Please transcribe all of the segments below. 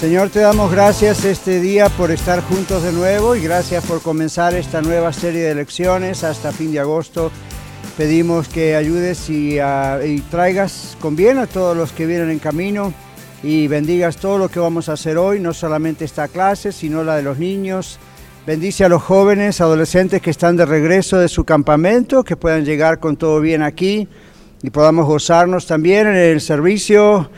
Señor, te damos gracias este día por estar juntos de nuevo y gracias por comenzar esta nueva serie de lecciones hasta fin de agosto. Pedimos que ayudes y, uh, y, traigas con bien a todos los que vienen en camino y bendigas todo lo que vamos a hacer hoy, no solamente esta clase, sino la de los niños. Bendice a los jóvenes, adolescentes que están de regreso de su campamento, que puedan llegar con todo bien aquí y podamos gozarnos también en el servicio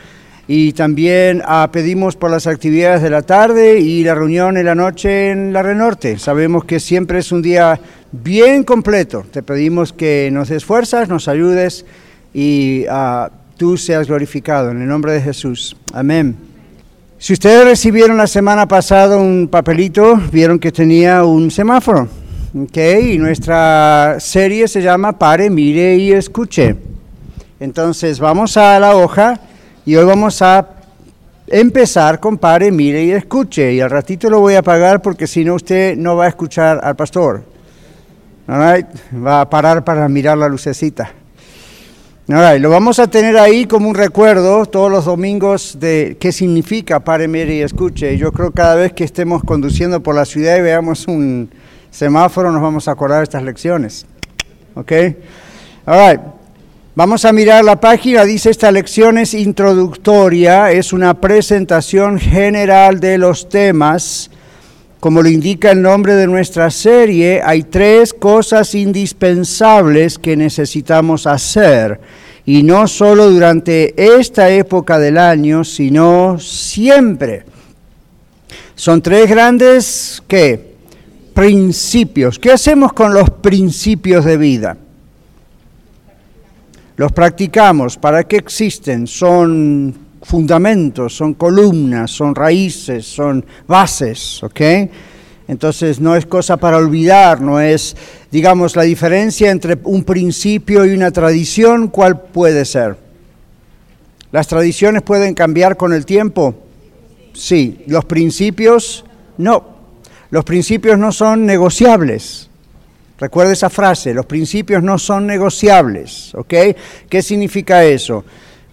y también ah, pedimos por las actividades de la tarde y la reunión en la noche en la Renorte. Sabemos que siempre es un día bien completo. Te pedimos que nos esfuerzas, nos ayudes y ah, tú seas glorificado. En el nombre de Jesús. Amén. Si ustedes recibieron la semana pasada un papelito, vieron que tenía un semáforo. Okay, y nuestra serie se llama Pare, mire y escuche. Entonces vamos a la hoja y hoy vamos a empezar con pare, mire y escuche. Y al ratito lo voy a apagar porque si no usted no va a escuchar al pastor. All Va a parar para mirar la lucecita. All Lo vamos a tener ahí como un recuerdo todos los domingos de qué significa pare, mire y escuche. Yo creo que cada vez que estemos conduciendo por la ciudad y veamos un semáforo nos vamos a acordar de estas lecciones. ¿Ok? All right. Vamos a mirar la página, dice esta lección es introductoria, es una presentación general de los temas. Como lo indica el nombre de nuestra serie, hay tres cosas indispensables que necesitamos hacer, y no solo durante esta época del año, sino siempre. Son tres grandes, ¿qué? Principios. ¿Qué hacemos con los principios de vida? Los practicamos, ¿para qué existen? Son fundamentos, son columnas, son raíces, son bases, ¿ok? Entonces no es cosa para olvidar, no es, digamos, la diferencia entre un principio y una tradición, ¿cuál puede ser? ¿Las tradiciones pueden cambiar con el tiempo? Sí. ¿Los principios? No. Los principios no son negociables. Recuerda esa frase, los principios no son negociables, ¿ok? ¿Qué significa eso?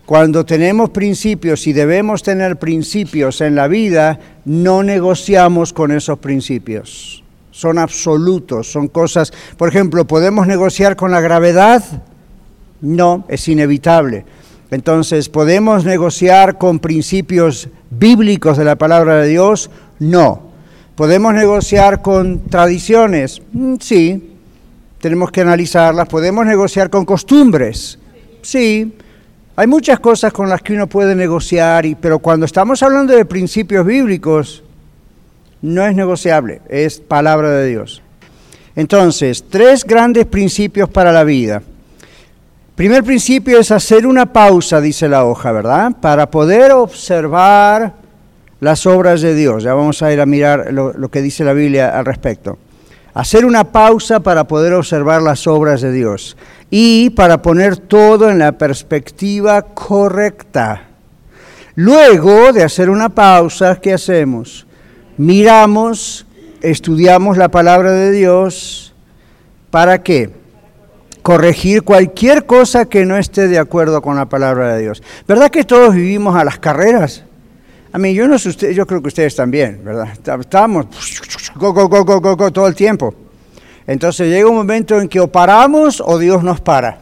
Cuando tenemos principios y debemos tener principios en la vida, no negociamos con esos principios. Son absolutos, son cosas, por ejemplo, ¿podemos negociar con la gravedad? No, es inevitable. Entonces, ¿podemos negociar con principios bíblicos de la palabra de Dios? No. ¿Podemos negociar con tradiciones? Mm, sí, tenemos que analizarlas. ¿Podemos negociar con costumbres? Sí. Hay muchas cosas con las que uno puede negociar, pero cuando estamos hablando de principios bíblicos, no es negociable, es palabra de Dios. Entonces, tres grandes principios para la vida. Primer principio es hacer una pausa, dice la hoja, ¿verdad? Para poder observar las obras de Dios. Ya vamos a ir a mirar lo que dice la Biblia al respecto hacer una pausa para poder observar las obras de Dios y para poner todo en la perspectiva correcta. Luego de hacer una pausa, ¿qué hacemos? Miramos, estudiamos la palabra de Dios, ¿para qué? Corregir cualquier cosa que no esté de acuerdo con la palabra de Dios. ¿Verdad que todos vivimos a las carreras? A mí, yo no sé usted, yo creo que ustedes también, ¿verdad? Estamos go, go, go, go, go, go todo el tiempo. Entonces llega un momento en que o paramos o Dios nos para.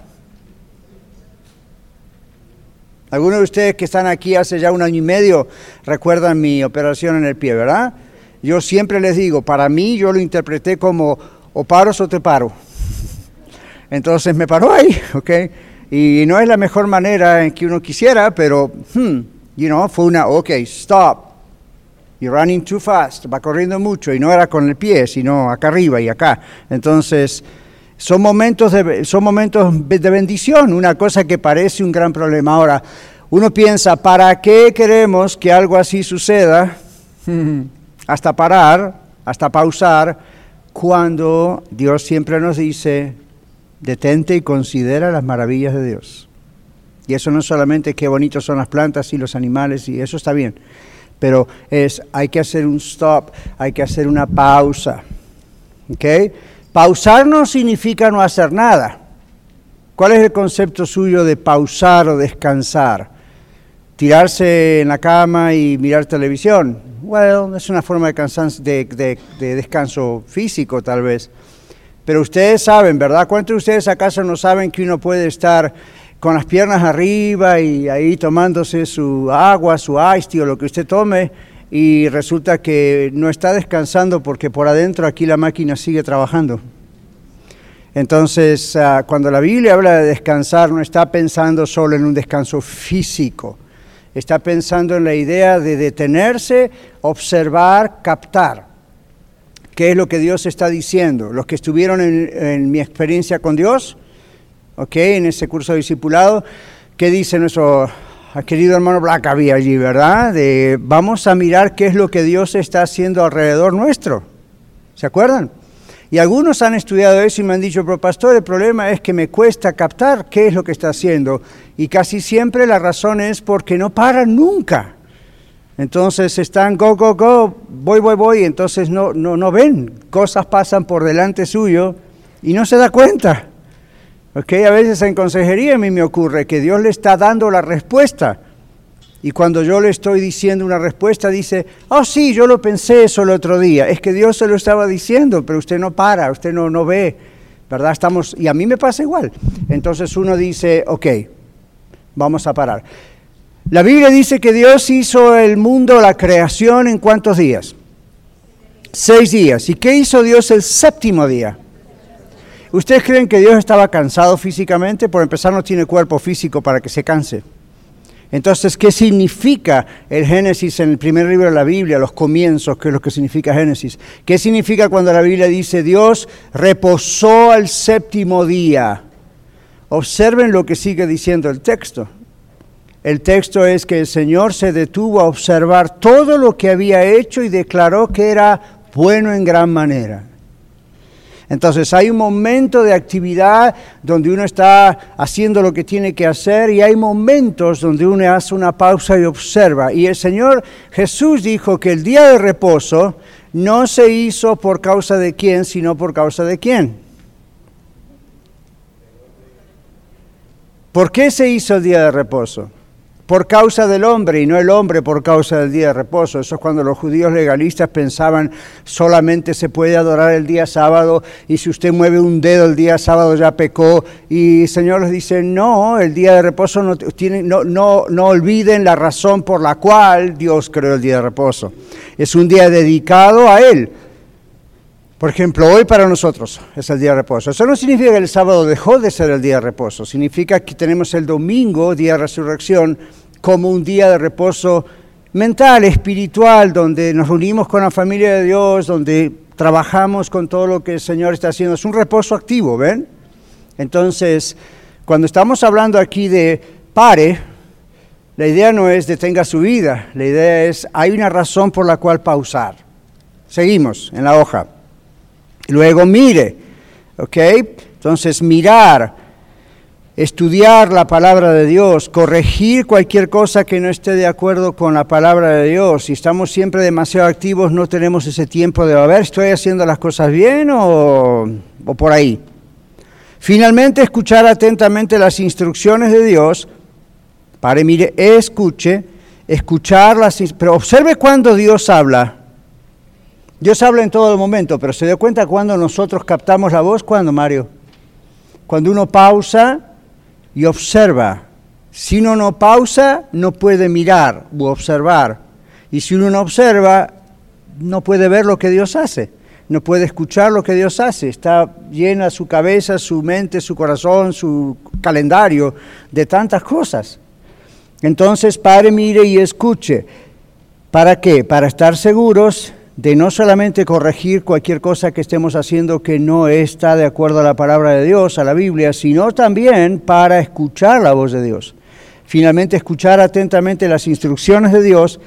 Algunos de ustedes que están aquí hace ya un año y medio recuerdan mi operación en el pie, ¿verdad? Yo siempre les digo, para mí yo lo interpreté como o paro o te paro. Entonces me paró ahí, ¿ok? Y no es la mejor manera en que uno quisiera, pero hmm, you know, fue una, ok, stop, you're running too fast, va corriendo mucho y no era con el pie, sino acá arriba y acá. Entonces, son momentos de, son momentos de bendición, una cosa que parece un gran problema. Ahora, uno piensa, ¿para qué queremos que algo así suceda? hasta parar, hasta pausar, cuando Dios siempre nos dice, Detente y considera las maravillas de Dios. Y eso no solamente qué bonitos son las plantas y los animales, y eso está bien, pero es, hay que hacer un stop, hay que hacer una pausa. ¿Ok? Pausar no significa no hacer nada. ¿Cuál es el concepto suyo de pausar o descansar? Tirarse en la cama y mirar televisión. Bueno, es una forma de, de descanso físico tal vez. Pero ustedes saben, ¿verdad? ¿Cuántos de ustedes acaso no saben que uno puede estar con las piernas arriba y ahí tomándose su agua, su ice o lo que usted tome y resulta que no está descansando porque por adentro aquí la máquina sigue trabajando? Entonces, ah, cuando la Biblia habla de descansar, no está pensando solo en un descanso físico, está pensando en la idea de detenerse, observar, captar qué es lo que Dios está diciendo. Los que estuvieron en, mi experiencia con Dios, ¿ok? En ese curso de discipulado, ¿qué dice nuestro querido hermano Black había allí, verdad? Vamos a mirar qué es lo que Dios está haciendo alrededor nuestro. ¿Se acuerdan? Y algunos han estudiado eso y me han dicho, pero pastor, el problema es que me cuesta captar qué es lo que está haciendo. Y casi siempre la razón es porque no paran nunca. Entonces están go, go, go, voy, voy, voy, entonces no, no, no ven, cosas pasan por delante suyo y no se da cuenta. Okay, a veces en consejería a mí me ocurre que Dios le está dando la respuesta y cuando yo le estoy diciendo una respuesta dice, oh sí, yo lo pensé eso el otro día, es que Dios se lo estaba diciendo, pero usted no para, usted no, no ve, ¿verdad? Estamos, y a mí me pasa igual. Entonces uno dice, ok, vamos a parar. La Biblia dice que Dios hizo el mundo, la creación, en cuántos días? Seis días. ¿Y qué hizo Dios el séptimo día? ¿Ustedes creen que Dios estaba cansado físicamente? Por empezar, no tiene cuerpo físico para que se canse. Entonces, ¿qué significa el Génesis en el primer libro de la Biblia, los comienzos, que es lo que significa Génesis? ¿Qué significa cuando la Biblia dice Dios reposó al séptimo día? Observen lo que sigue diciendo el texto. El texto es que el Señor se detuvo a observar todo lo que había hecho y declaró que era bueno en gran manera. Entonces hay un momento de actividad donde uno está haciendo lo que tiene que hacer y hay momentos donde uno hace una pausa y observa. Y el Señor Jesús dijo que el día de reposo no se hizo por causa de quién, sino por causa de quién. ¿Por qué se hizo el día de reposo? Por causa del hombre y no el hombre por causa del día de reposo. Eso es cuando los judíos legalistas pensaban solamente se puede adorar el día sábado y si usted mueve un dedo el día sábado ya pecó. Y el Señor les dice, no, el día de reposo no, tiene, no, no, no olviden la razón por la cual Dios creó el día de reposo. Es un día dedicado a Él. Por ejemplo, hoy para nosotros es el día de reposo. Eso no significa que el sábado dejó de ser el día de reposo, significa que tenemos el domingo, día de resurrección, como un día de reposo mental, espiritual, donde nos reunimos con la familia de Dios, donde trabajamos con todo lo que el Señor está haciendo. Es un reposo activo, ¿ven? Entonces, cuando estamos hablando aquí de pare, la idea no es detenga su vida, la idea es hay una razón por la cual pausar. Seguimos en la hoja. Luego mire, ¿ok? Entonces mirar, estudiar la palabra de Dios, corregir cualquier cosa que no esté de acuerdo con la palabra de Dios. Si estamos siempre demasiado activos, no tenemos ese tiempo de, a ver, ¿estoy haciendo las cosas bien o, o por ahí? Finalmente, escuchar atentamente las instrucciones de Dios. Pare, mire, escuche, escuchar las... Pero observe cuando Dios habla. Dios habla en todo momento, pero se dio cuenta cuando nosotros captamos la voz, ¿cuándo, Mario? Cuando uno pausa y observa. Si uno no pausa, no puede mirar u observar. Y si uno no observa, no puede ver lo que Dios hace, no puede escuchar lo que Dios hace. Está llena su cabeza, su mente, su corazón, su calendario de tantas cosas. Entonces, pare, mire y escuche. ¿Para qué? Para estar seguros de no solamente corregir cualquier cosa que estemos haciendo que no está de acuerdo a la palabra de Dios, a la Biblia, sino también para escuchar la voz de Dios. Finalmente, escuchar atentamente las instrucciones de Dios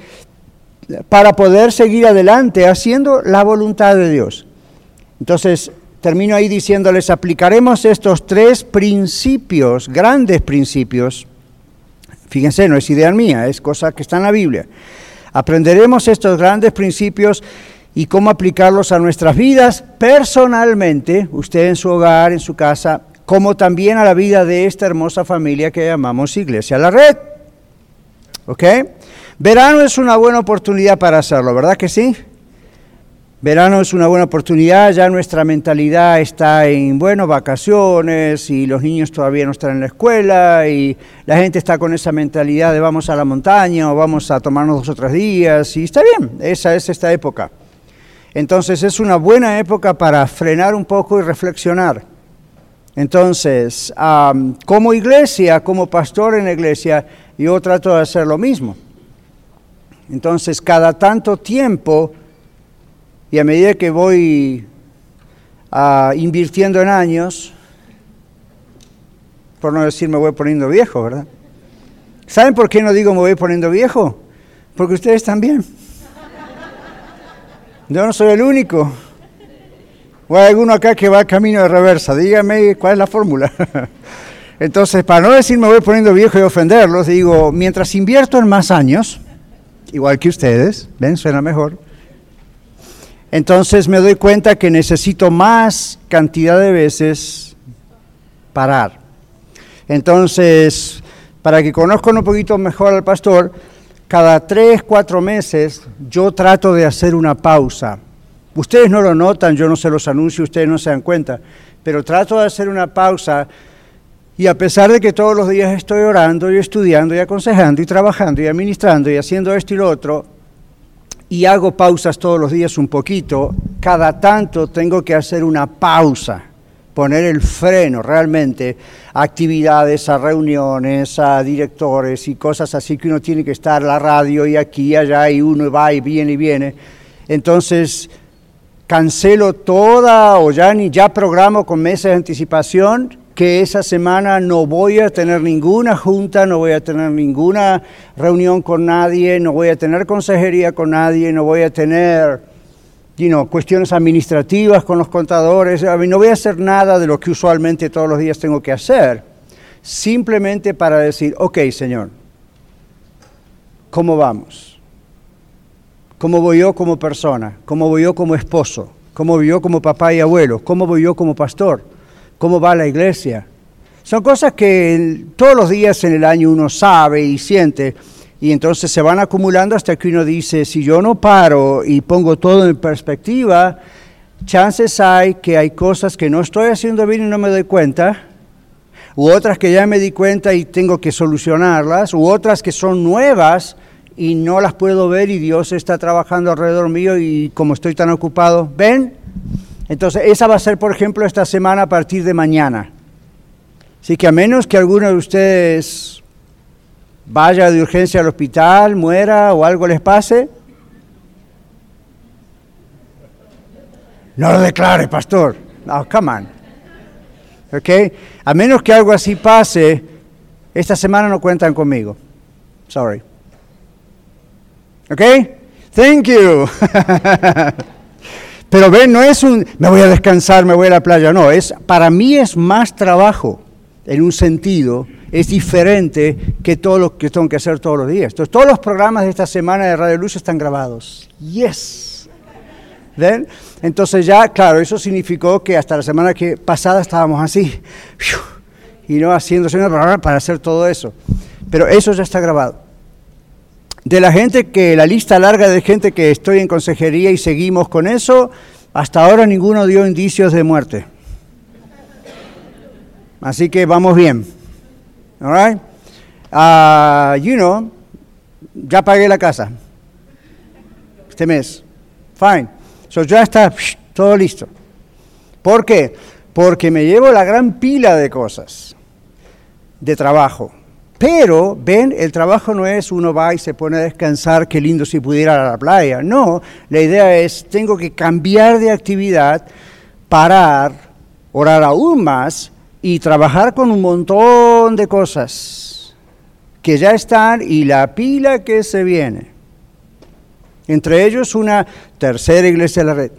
para poder seguir adelante haciendo la voluntad de Dios. Entonces, termino ahí diciéndoles, aplicaremos estos tres principios, grandes principios. Fíjense, no es idea mía, es cosa que está en la Biblia. Aprenderemos estos grandes principios y cómo aplicarlos a nuestras vidas personalmente, usted en su hogar, en su casa, como también a la vida de esta hermosa familia que llamamos Iglesia La Red. ¿Ok? Verano es una buena oportunidad para hacerlo, ¿verdad que sí? Verano es una buena oportunidad, ya nuestra mentalidad está en, bueno, vacaciones y los niños todavía no están en la escuela y la gente está con esa mentalidad de vamos a la montaña o vamos a tomarnos dos o tres días y está bien, esa es esta época. Entonces es una buena época para frenar un poco y reflexionar. Entonces, como iglesia, como pastor en la iglesia, yo trato de hacer lo mismo. Entonces, cada tanto tiempo, y a medida que voy ah, invirtiendo en años, por no decir me voy poniendo viejo, ¿verdad? ¿Saben por qué no digo me voy poniendo viejo? Porque ustedes también. Yo no soy el único. O hay alguno acá que va camino de reversa. Dígame cuál es la fórmula. Entonces, para no decir me voy poniendo viejo y ofenderlos, digo, mientras invierto en más años, igual que ustedes, ven, suena mejor, entonces me doy cuenta que necesito más cantidad de veces parar. Entonces, para que conozcan un poquito mejor al pastor, cada tres, cuatro meses yo trato de hacer una pausa. Ustedes no lo notan, yo no se los anuncio, ustedes no se dan cuenta, pero trato de hacer una pausa y a pesar de que todos los días estoy orando y estudiando y aconsejando y trabajando y administrando y haciendo esto y lo otro, y hago pausas todos los días un poquito, cada tanto tengo que hacer una pausa, poner el freno realmente a actividades, a reuniones, a directores y cosas así que uno tiene que estar la radio y aquí y allá y uno va y viene y viene. Entonces cancelo toda o ya ni ya programo con meses de anticipación que esa semana no voy a tener ninguna junta, no voy a tener ninguna reunión con nadie, no voy a tener consejería con nadie, no voy a tener you cuestiones administrativas con los contadores, no voy a hacer nada de lo que usualmente todos los días tengo que hacer, simplemente para decir, ok Señor, ¿cómo vamos? ¿Cómo voy yo como persona? ¿Cómo voy yo como esposo? ¿Cómo voy yo como papá y abuelo? ¿Cómo voy yo como pastor? Cómo va la iglesia. Son cosas que todos los días en el año uno sabe y siente, y entonces se van acumulando hasta que uno dice, si yo no paro y pongo todo en perspectiva, chances hay que hay cosas que no estoy haciendo bien y no me doy cuenta, u otras que ya me di cuenta y tengo que solucionarlas, u otras que son nuevas y no las puedo ver y Dios está trabajando alrededor mío y como estoy tan ocupado, ¿ven? Entonces, esa va a ser, por ejemplo, esta semana a partir de mañana. Así que a menos que alguno de ustedes vaya de urgencia al hospital, muera o algo les pase, no lo declare, pastor. No, come on. ¿Ok? A menos que algo así pase, esta semana no cuentan conmigo. Sorry. ¿Ok? Thank you. Pero ven, no es un, me voy a descansar, me voy a la playa, no, es, para mí es más trabajo, en un sentido, es diferente que todo lo que tengo que hacer todos los días. Todos los programas de esta semana de Radio Luz están grabados. Yes. ¿Ven? Entonces ya, claro, eso significó que hasta la semana que pasada estábamos así, y no haciendo para hacer todo eso. Pero eso ya está grabado de la gente que, la lista larga de gente que estoy en consejería y seguimos con eso, hasta ahora ninguno dio indicios de muerte. Así que vamos bien. All right? Uh, you know, ya pagué la casa. Este mes. Fine. So ya está todo listo. ¿Por qué? Porque me llevo la gran pila de cosas de trabajo pero, ven, el trabajo no es uno va y se pone a descansar, qué lindo si pudiera ir a la playa. No, la idea es, tengo que cambiar de actividad, parar, orar aún más y trabajar con un montón de cosas que ya están y la pila que se viene. Entre ellos una tercera iglesia de la red.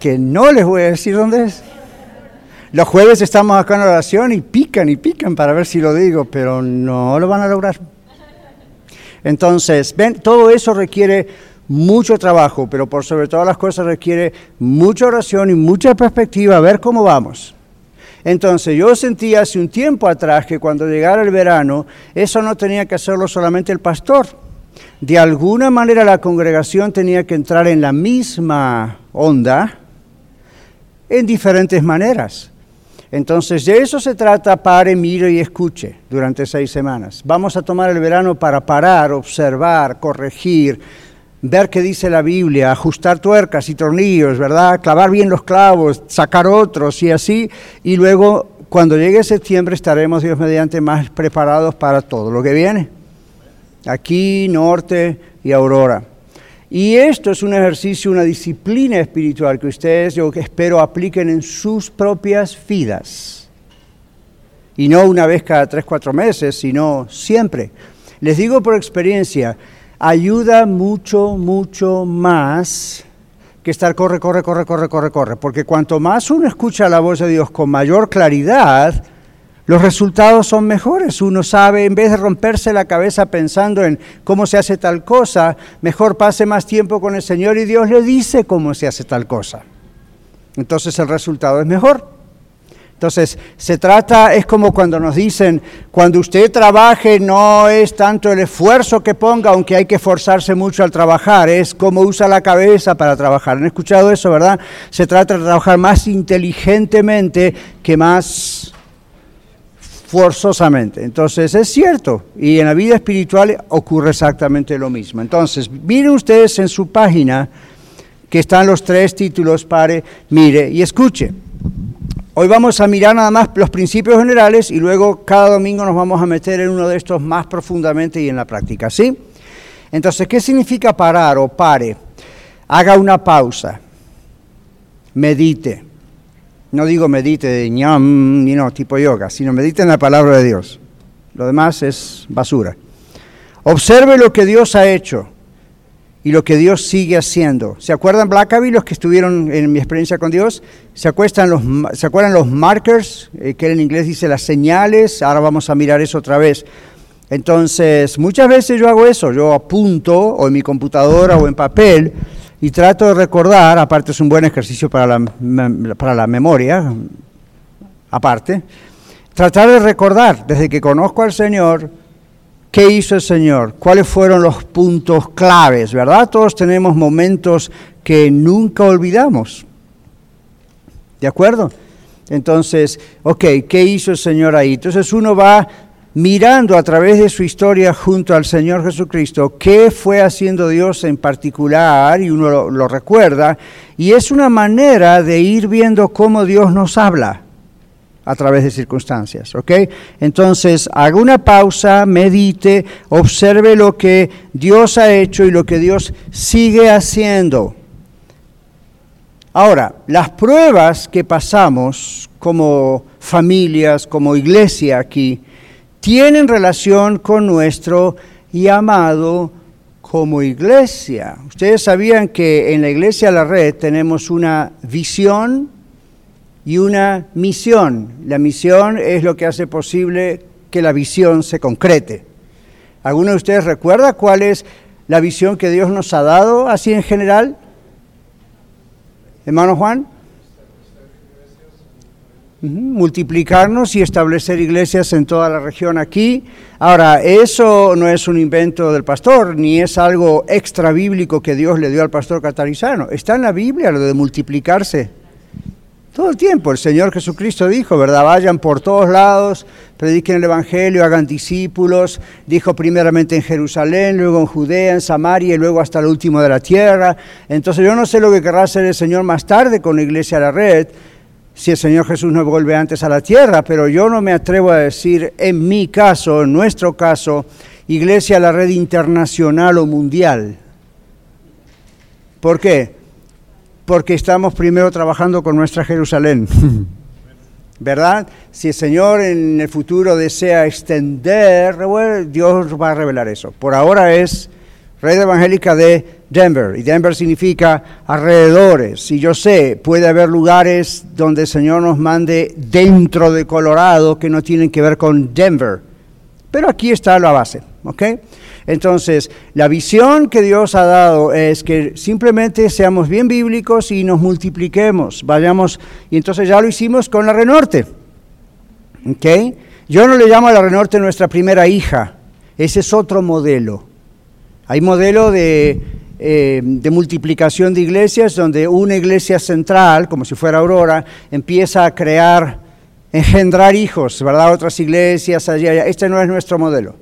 que no les voy a decir dónde es. Los jueves estamos acá en oración y pican y pican para ver si lo digo, pero no lo van a lograr. Entonces, ven, todo eso requiere mucho trabajo, pero por sobre todas las cosas requiere mucha oración y mucha perspectiva, a ver cómo vamos. Entonces yo sentí hace un tiempo atrás que cuando llegara el verano, eso no tenía que hacerlo solamente el pastor. De alguna manera la congregación tenía que entrar en la misma onda en diferentes maneras. Entonces de eso se trata, pare, mire y escuche durante seis semanas. Vamos a tomar el verano para parar, observar, corregir, ver qué dice la Biblia, ajustar tuercas y tornillos, ¿verdad? Clavar bien los clavos, sacar otros y así. Y luego, cuando llegue septiembre, estaremos, Dios mediante, más preparados para todo lo que viene. Aquí, norte y aurora. Y esto es un ejercicio, una disciplina espiritual que ustedes, yo espero, apliquen en sus propias vidas. Y no una vez cada tres, cuatro meses, sino siempre. Les digo por experiencia, ayuda mucho, mucho más que estar corre, corre, corre, corre, corre, corre. Porque cuanto más uno escucha la voz de Dios con mayor claridad, los resultados son mejores. Uno sabe, en vez de romperse la cabeza pensando en cómo se hace tal cosa, mejor pase más tiempo con el Señor y Dios le dice cómo se hace tal cosa. Entonces el resultado es mejor. Entonces, se trata, es como cuando nos dicen, cuando usted trabaje no es tanto el esfuerzo que ponga, aunque hay que esforzarse mucho al trabajar, es cómo usa la cabeza para trabajar. ¿Han escuchado eso, verdad? Se trata de trabajar más inteligentemente que más forzosamente. Entonces, es cierto, y en la vida espiritual ocurre exactamente lo mismo. Entonces, miren ustedes en su página que están los tres títulos, pare, mire y escuche. Hoy vamos a mirar nada más los principios generales y luego cada domingo nos vamos a meter en uno de estos más profundamente y en la práctica, ¿sí? Entonces, ¿qué significa parar o pare? Haga una pausa, medite. No digo medite de ñam, ni no, tipo yoga, sino medite en la palabra de Dios. Lo demás es basura. Observe lo que Dios ha hecho y lo que Dios sigue haciendo. ¿Se acuerdan Blackaby, los que estuvieron en mi experiencia con Dios? ¿Se, los, ¿se acuerdan los markers, eh, que en inglés dice las señales? Ahora vamos a mirar eso otra vez. Entonces, muchas veces yo hago eso, yo apunto o en mi computadora o en papel y trato de recordar, aparte es un buen ejercicio para la, para la memoria, aparte, tratar de recordar desde que conozco al Señor, ¿Qué hizo el Señor? ¿Cuáles fueron los puntos claves? ¿Verdad? Todos tenemos momentos que nunca olvidamos. ¿De acuerdo? Entonces, ok, ¿qué hizo el Señor ahí? Entonces uno va mirando a través de su historia junto al Señor Jesucristo qué fue haciendo Dios en particular y uno lo, recuerda y es una manera de ir viendo cómo Dios nos habla a través de circunstancias, ¿ok? Entonces, haga una pausa, medite, observe lo que Dios ha hecho y lo que Dios sigue haciendo. Ahora, las pruebas que pasamos como familias, como iglesia aquí, tienen relación con nuestro llamado como iglesia. Ustedes sabían que en la iglesia La Red tenemos una visión, y una misión. La misión es lo que hace posible que la visión se concrete. ¿Alguno de ustedes recuerda cuál es la visión que Dios nos ha dado así en general? Hermano Juan. Multiplicarnos y establecer iglesias en toda la región aquí. Ahora, eso no es un invento del pastor, ni es algo extra bíblico que Dios le dio al pastor catarizano. Está en la Biblia lo de multiplicarse. Todo el tiempo el Señor Jesucristo dijo, ¿verdad? Vayan por todos lados, prediquen el Evangelio, hagan discípulos. Dijo primeramente en Jerusalén, luego en Judea, en Samaria y luego hasta el último de la tierra. Entonces yo no sé lo que querrá hacer el Señor más tarde con la iglesia a la red, si el Señor Jesús no vuelve antes a la tierra, pero yo no me atrevo a decir en mi caso, en nuestro caso, iglesia la red internacional o mundial. ¿Por qué? porque estamos primero trabajando con nuestra Jerusalén. ¿Verdad? Si el Señor en el futuro desea extender, Dios va a revelar eso. Por ahora es red evangélica de Denver. Y Denver significa alrededores. Y yo sé, puede haber lugares donde el Señor nos mande dentro de Colorado que no tienen que ver con Denver. Pero aquí está la base, ¿ok? Entonces, la visión que Dios ha dado es que simplemente seamos bien bíblicos y nos multipliquemos, vayamos, y entonces ya lo hicimos con la Renorte, ¿ok? Yo no le llamo a la Renorte nuestra primera hija, ese es otro modelo. Hay modelo de, eh, de multiplicación de iglesias donde una iglesia central, como si fuera Aurora, empieza a crear, engendrar hijos, ¿verdad? Otras iglesias allá, allá. Este no es nuestro modelo.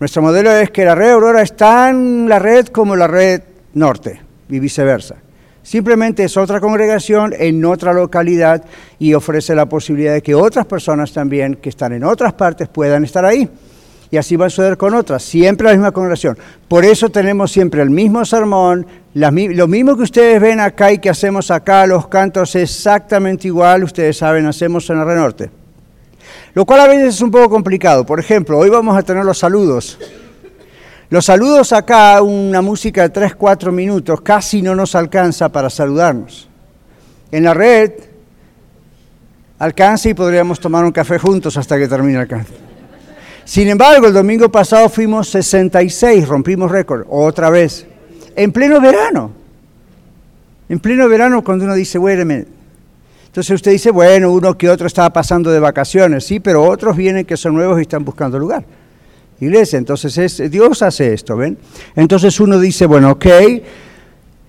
Nuestro modelo es que la red Aurora está en la red como la red norte y viceversa. Simplemente es otra congregación en otra localidad y ofrece la posibilidad de que otras personas también que están en otras partes puedan estar ahí. Y así va a suceder con otras, siempre la misma congregación. Por eso tenemos siempre el mismo sermón, lo mismo que ustedes ven acá y que hacemos acá, los cantos exactamente igual, ustedes saben, hacemos en la Red Norte. Lo cual a veces es un poco complicado. Por ejemplo, hoy vamos a tener los saludos. Los saludos acá, una música de 3, 4 minutos, casi no nos alcanza para saludarnos. En la red alcanza y podríamos tomar un café juntos hasta que termine el canto. Sin embargo, el domingo pasado fuimos 66, rompimos récord, otra vez, en pleno verano. En pleno verano, cuando uno dice, bueno, entonces usted dice, bueno, uno que otro estaba pasando de vacaciones, sí, pero otros vienen que son nuevos y están buscando lugar. Iglesia, entonces es, Dios hace esto, ¿ven? Entonces uno dice, bueno, ok,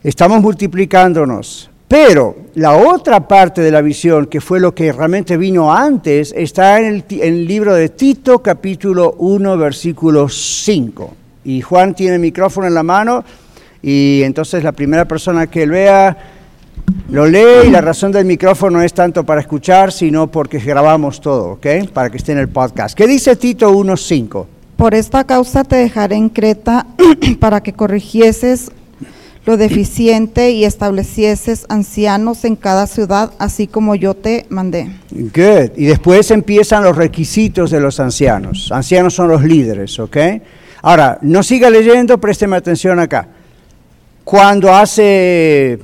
estamos multiplicándonos, pero la otra parte de la visión, que fue lo que realmente vino antes, está en el, en el libro de Tito, capítulo 1, versículo 5. Y Juan tiene el micrófono en la mano y entonces la primera persona que vea lo lee y la razón del micrófono no es tanto para escuchar, sino porque grabamos todo, ¿ok? Para que esté en el podcast. ¿Qué dice Tito 1.5? Por esta causa te dejaré en Creta para que corrigieses lo deficiente y establecieses ancianos en cada ciudad, así como yo te mandé. Good. Y después empiezan los requisitos de los ancianos. Ancianos son los líderes, ¿ok? Ahora, no siga leyendo, présteme atención acá. Cuando hace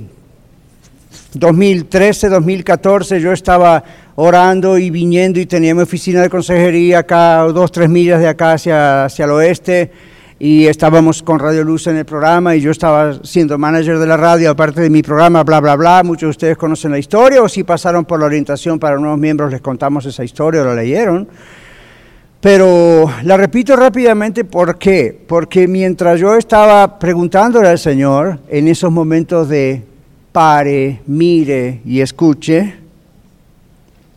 2013, 2014, yo estaba orando y viniendo y tenía mi oficina de consejería acá, dos, tres millas de acá hacia, hacia el oeste, y estábamos con Radio Luz en el programa y yo estaba siendo manager de la radio, aparte de mi programa, bla, bla, bla. Muchos de ustedes conocen la historia o si pasaron por la orientación para nuevos miembros les contamos esa historia o la leyeron. Pero la repito rápidamente, ¿por qué? Porque mientras yo estaba preguntándole al Señor en esos momentos de pare, mire y escuche.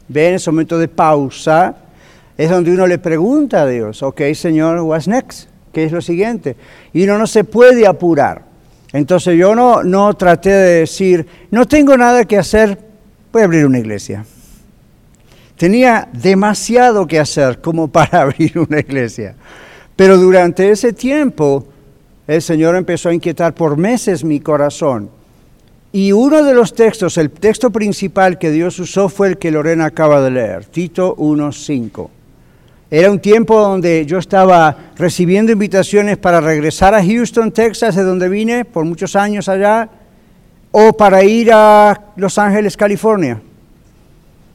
Ven, ese momento de pausa es donde uno le pregunta a Dios, ok, Señor, what's next? ¿Qué es lo siguiente? Y uno no se puede apurar. Entonces yo no, no traté de decir, no tengo nada que hacer, voy a abrir una iglesia. Tenía demasiado que hacer como para abrir una iglesia. Pero durante ese tiempo el Señor empezó a inquietar por meses mi corazón y uno de los textos, el texto principal que Dios usó fue el que Lorena acaba de leer, Tito 1.5. Era un tiempo donde yo estaba recibiendo invitaciones para regresar a Houston, Texas, de donde vine por muchos años allá, o para ir a Los Ángeles, California.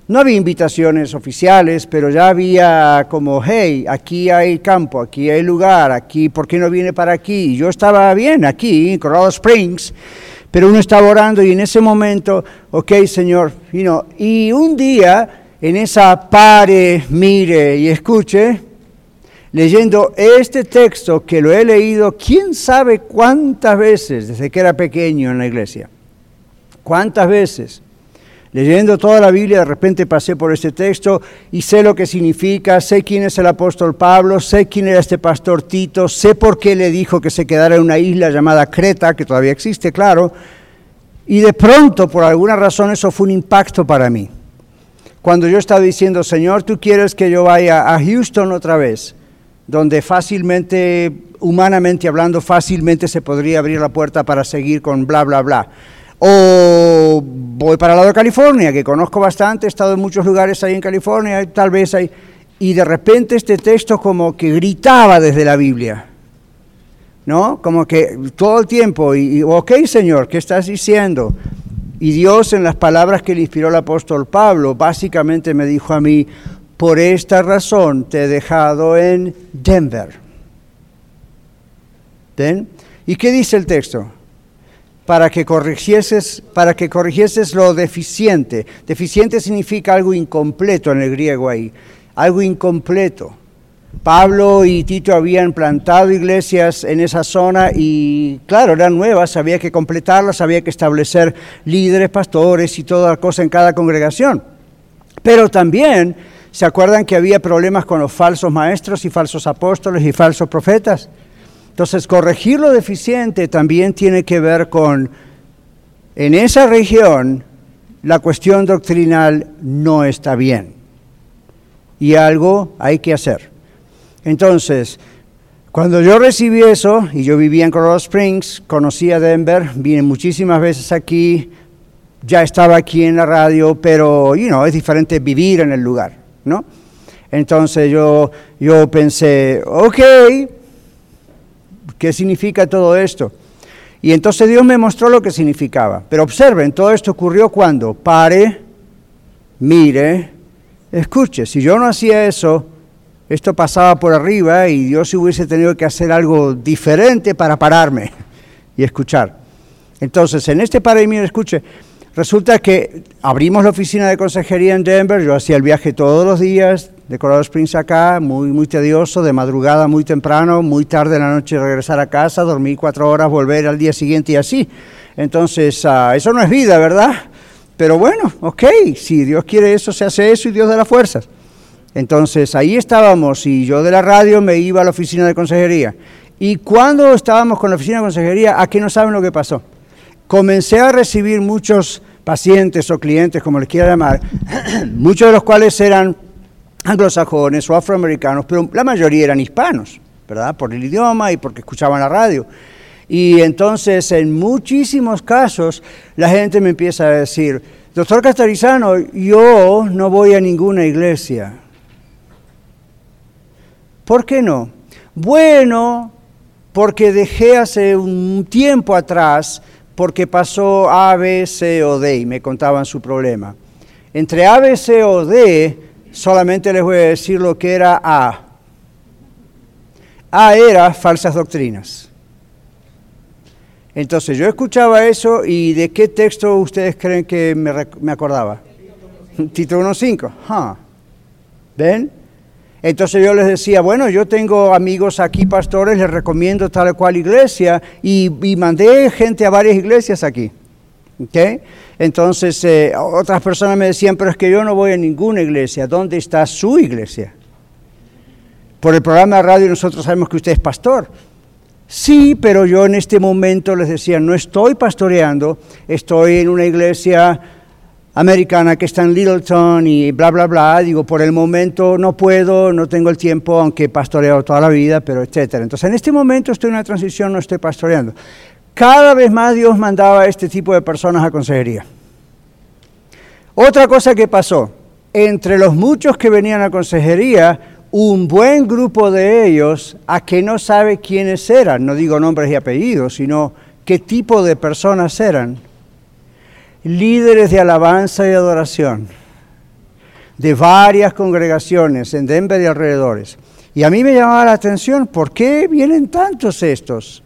No había invitaciones oficiales, pero ya había como, hey, aquí hay campo, aquí hay lugar, aquí, ¿por qué no viene para aquí? Yo estaba bien aquí, en Colorado Springs, pero uno estaba orando y en ese momento, ok, Señor, y un día en esa pare, mire y escuche, leyendo este texto que lo he leído quién sabe cuántas veces desde que era pequeño en la iglesia. ¿Cuántas veces? Leyendo toda la Biblia, de repente pasé por este texto y sé lo que significa, sé quién es el apóstol Pablo, sé quién era este pastor Tito, sé por qué le dijo que se quedara en una isla llamada Creta, que todavía existe, claro, y de pronto, por alguna razón, eso fue un impacto para mí. Cuando yo estaba diciendo, Señor, tú quieres que yo vaya a Houston otra vez, donde fácilmente, humanamente hablando, fácilmente se podría abrir la puerta para seguir con bla, bla, bla. O voy para el lado de California, que conozco bastante, he estado en muchos lugares ahí en California, tal vez hay... Y de repente este texto como que gritaba desde la Biblia. ¿no? Como que todo el tiempo, y, ok Señor, ¿qué estás diciendo? Y Dios en las palabras que le inspiró el apóstol Pablo, básicamente me dijo a mí, por esta razón te he dejado en Denver. ¿Ven? ¿Y qué dice el texto? Para que corrigieses, para que corrigieses lo deficiente. Deficiente significa algo incompleto en el griego ahí, algo incompleto. Pablo y Tito habían plantado iglesias en esa zona y claro, eran nuevas, había que completarlas, había que establecer líderes, pastores y toda la cosa en cada congregación. Pero también, ¿se acuerdan que había problemas con los falsos maestros y falsos apóstoles y falsos profetas? Entonces, corregir lo deficiente también tiene que ver con, en esa región, la cuestión doctrinal no está bien y algo hay que hacer. Entonces, cuando yo recibí eso, y yo vivía en Colorado Springs, conocí a Denver, vine muchísimas veces aquí, ya estaba aquí en la radio, pero, you know, es diferente vivir en el lugar, ¿no? Entonces yo, yo pensé, ok, ¿qué significa todo esto? Y entonces Dios me mostró lo que significaba. Pero observen, todo esto ocurrió cuando pare, mire, escuche. Si yo no hacía eso, esto pasaba por arriba y Dios hubiese tenido que hacer algo diferente para pararme y escuchar. Entonces, en este para y escuche, resulta que abrimos la oficina de consejería en Denver, yo hacía el viaje todos los días de Colorado Springs acá, muy, muy tedioso, de madrugada muy temprano, muy tarde en la noche regresar a casa, dormir cuatro horas, volver al día siguiente y así. Entonces, ah, eso no es vida, ¿verdad? Pero bueno, ok, si Dios quiere eso, se hace eso y Dios da las fuerzas. Entonces ahí estábamos y yo de la radio me iba a la oficina de consejería. Y cuando estábamos con la oficina de consejería, ¿a qué no saben lo que pasó? Comencé a recibir muchos pacientes o clientes, como les quiera llamar, muchos de los cuales eran anglosajones o afroamericanos, pero la mayoría eran hispanos, ¿verdad? Por el idioma y porque escuchaban la radio. Y entonces, en muchísimos casos, la gente me empieza a decir, doctor Castarizano, yo no voy a ninguna iglesia. ¿Por qué no? Bueno, porque dejé hace un tiempo atrás, porque pasó A, B, C o D y me contaban su problema. Entre A, B, C o D, solamente les voy a decir lo que era A. A era falsas doctrinas. Entonces yo escuchaba eso y ¿de qué texto ustedes creen que me, acordaba? Tito 1.5. ¿Ven? Entonces yo les decía, bueno, yo tengo amigos aquí, pastores, les recomiendo tal cual iglesia y, mandé gente a varias iglesias aquí. Entonces eh, otras personas me decían, pero es que yo no voy a ninguna iglesia, ¿dónde está su iglesia? Por el programa de radio nosotros sabemos que usted es pastor. Sí, pero yo en este momento les decía, no estoy pastoreando, estoy en una iglesia americana que está en Littleton y bla, bla, bla. Digo, por el momento no puedo, no tengo el tiempo, aunque he pastoreado toda la vida, pero etcétera. Entonces, en este momento estoy en una transición, no estoy pastoreando. Cada vez más Dios mandaba a este tipo de personas a consejería. Otra cosa que pasó, entre los muchos que venían a consejería, un buen grupo de ellos, a que no sabe quiénes eran, no digo nombres y apellidos, sino qué tipo de personas eran, líderes de alabanza y adoración de varias congregaciones en Denver y alrededores. Y a mí me llamaba la atención, ¿por qué vienen tantos estos?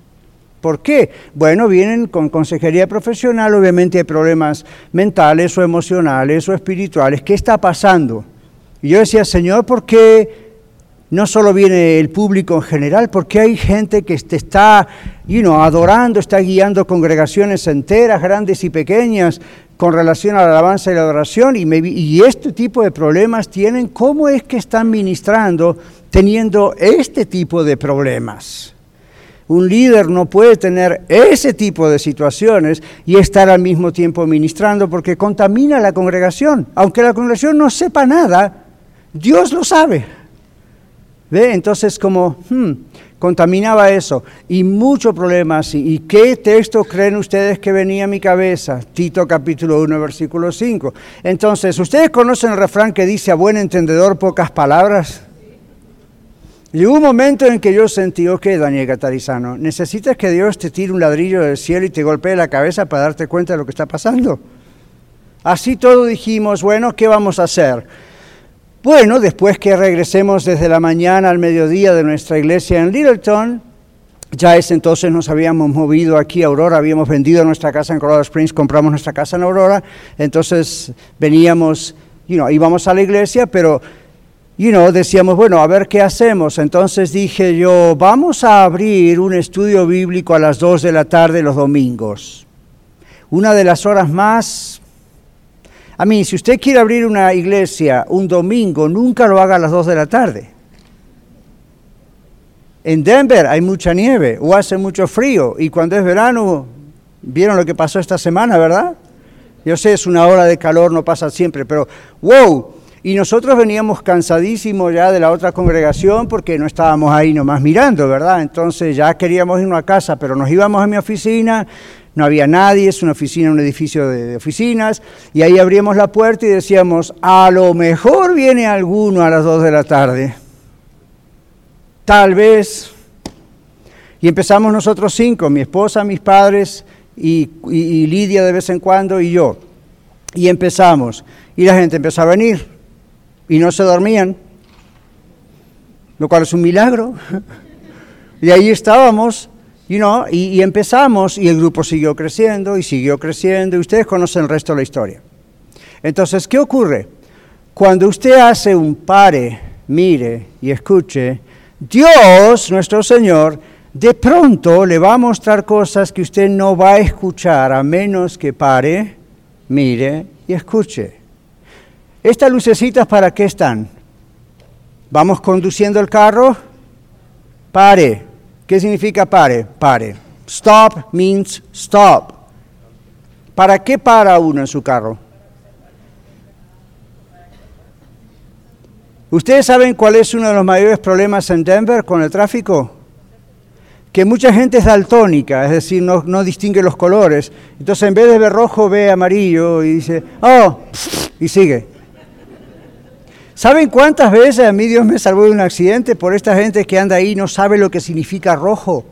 ¿Por qué? Bueno, vienen con consejería profesional, obviamente hay problemas mentales o emocionales o espirituales. ¿Qué está pasando? Y yo decía, Señor, ¿por qué no solo viene el público en general, porque hay gente que está you know, adorando, está guiando congregaciones enteras, grandes y pequeñas, con relación a la alabanza y la adoración, y, y este tipo de problemas tienen, ¿cómo es que están ministrando teniendo este tipo de problemas? Un líder no puede tener ese tipo de situaciones y estar al mismo tiempo ministrando porque contamina la congregación. Aunque la congregación no sepa nada, Dios lo sabe. ¿Ve? Entonces como hmm, contaminaba eso y muchos problemas. ¿Y qué texto creen ustedes que venía a mi cabeza? Tito capítulo 1, versículo 5. Entonces, ¿ustedes conocen el refrán que dice a buen entendedor pocas palabras? Llegó un momento en que yo sentí, ok, Daniel Catarizano, necesitas que Dios te tire un ladrillo del cielo y te golpee la cabeza para darte cuenta de lo que está pasando. Así todo dijimos, bueno, ¿qué vamos a hacer? Bueno, después que regresemos desde la mañana al mediodía de nuestra iglesia en Littleton, ya es entonces nos habíamos movido aquí a Aurora, habíamos vendido nuestra casa en Colorado Springs, compramos nuestra casa en Aurora, entonces veníamos, you know, íbamos a la iglesia, pero you know, decíamos, bueno, a ver qué hacemos. Entonces dije yo, vamos a abrir un estudio bíblico a las 2 de la tarde los domingos. Una de las horas más... A mí, si usted quiere abrir una iglesia un domingo, nunca lo haga a las 2 de la tarde. En Denver hay mucha nieve o hace mucho frío y cuando es verano, vieron lo que pasó esta semana, ¿verdad? Yo sé, es una hora de calor, no pasa siempre, pero wow, y nosotros veníamos cansadísimos ya de la otra congregación porque no estábamos ahí nomás mirando, ¿verdad? Entonces ya queríamos irnos a casa, pero nos íbamos a mi oficina, no había nadie, es una oficina, un edificio de, oficinas, y ahí abríamos la puerta y decíamos, a lo mejor viene alguno a las dos de la tarde. Tal vez. Y empezamos nosotros cinco, mi esposa, mis padres y, y Lidia de vez en cuando y yo. Y empezamos. Y la gente empezó a venir y no se dormían, lo cual es un milagro. Y ahí estábamos, you know, y, empezamos y el grupo siguió creciendo y siguió creciendo y ustedes conocen el resto de la historia. Entonces, ¿qué ocurre? Cuando usted hace un pare, mire y escuche, Dios, nuestro Señor, de pronto le va a mostrar cosas que usted no va a escuchar a menos que pare, mire y escuche. ¿Estas lucecitas para qué están? ¿Vamos conduciendo el carro? Pare. ¿Qué significa pare? Pare. Stop means stop. ¿Para qué para uno en su carro? ¿Ustedes saben cuál es uno de los mayores problemas en Denver con el tráfico? Que mucha gente es daltónica, es decir, no, distingue los colores. Entonces en vez de ver rojo ve amarillo y dice, oh, y sigue. ¿Saben cuántas veces a mí Dios me salvó de un accidente por esta gente que anda ahí y no sabe lo que significa rojo?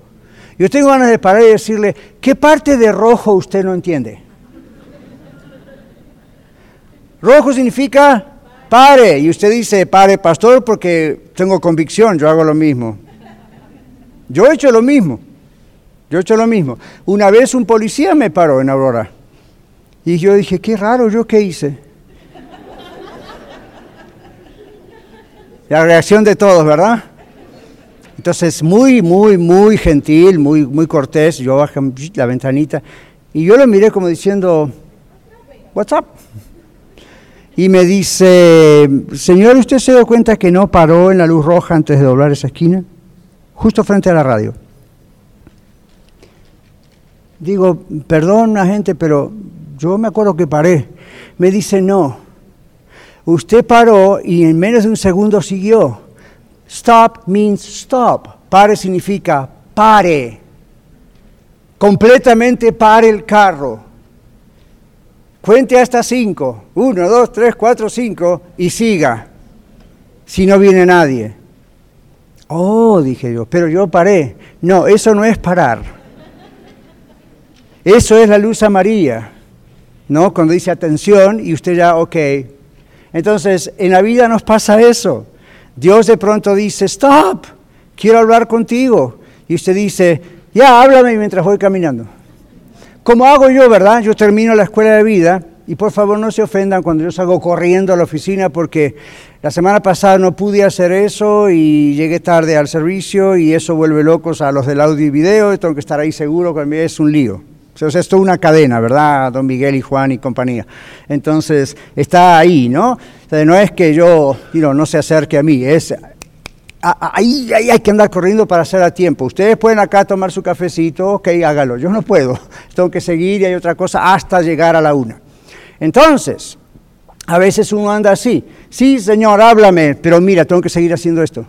Yo tengo ganas de parar y decirle, ¿qué parte de rojo usted no entiende? Rojo significa pare. Y usted dice, pare, pastor, porque tengo convicción, yo hago lo mismo. Yo he hecho lo mismo. Yo he hecho lo mismo. Una vez un policía me paró en Aurora. Y yo dije, qué raro, ¿yo qué hice? La reacción de todos, ¿verdad? Entonces, muy, muy, muy gentil, muy, muy cortés. Yo bajé la ventanita y yo lo miré como diciendo, What's up? Y me dice, señor, ¿usted se dio cuenta que no paró en la luz roja antes de doblar esa esquina? Justo frente a la radio. Digo, perdón, gente, pero yo me acuerdo que paré. Me dice, no, Usted paró y en menos de un segundo siguió. Stop means stop. Pare significa pare. Completamente pare el carro. Cuente hasta cinco. Uno, dos, tres, cuatro, cinco y siga. Si no viene nadie. Oh, dije yo, pero yo paré. No, eso no es parar. Eso es la luz amarilla. ¿No? Cuando dice atención y usted ya, ok, entonces, en la vida nos pasa eso. Dios de pronto dice, stop, quiero hablar contigo. Y usted dice, ya, háblame mientras voy caminando. Como hago yo, ¿verdad? Yo termino la escuela de vida y por favor no se ofendan cuando yo salgo corriendo a la oficina porque la semana pasada no pude hacer eso y llegué tarde al servicio y eso vuelve locos a los del audio y video y tengo que estar ahí seguro que es un lío. Entonces, esto es una cadena, ¿verdad? Don Miguel y Juan y compañía. Entonces, está ahí, ¿no? no es que yo no se acerque a mí, es ahí, ahí, hay que andar corriendo para hacer a tiempo. Ustedes pueden acá tomar su cafecito, ok, hágalo. Yo no puedo. Tengo que seguir y hay otra cosa hasta llegar a la una. Entonces, a veces uno anda así. Sí, Señor, háblame, pero mira, tengo que seguir haciendo esto.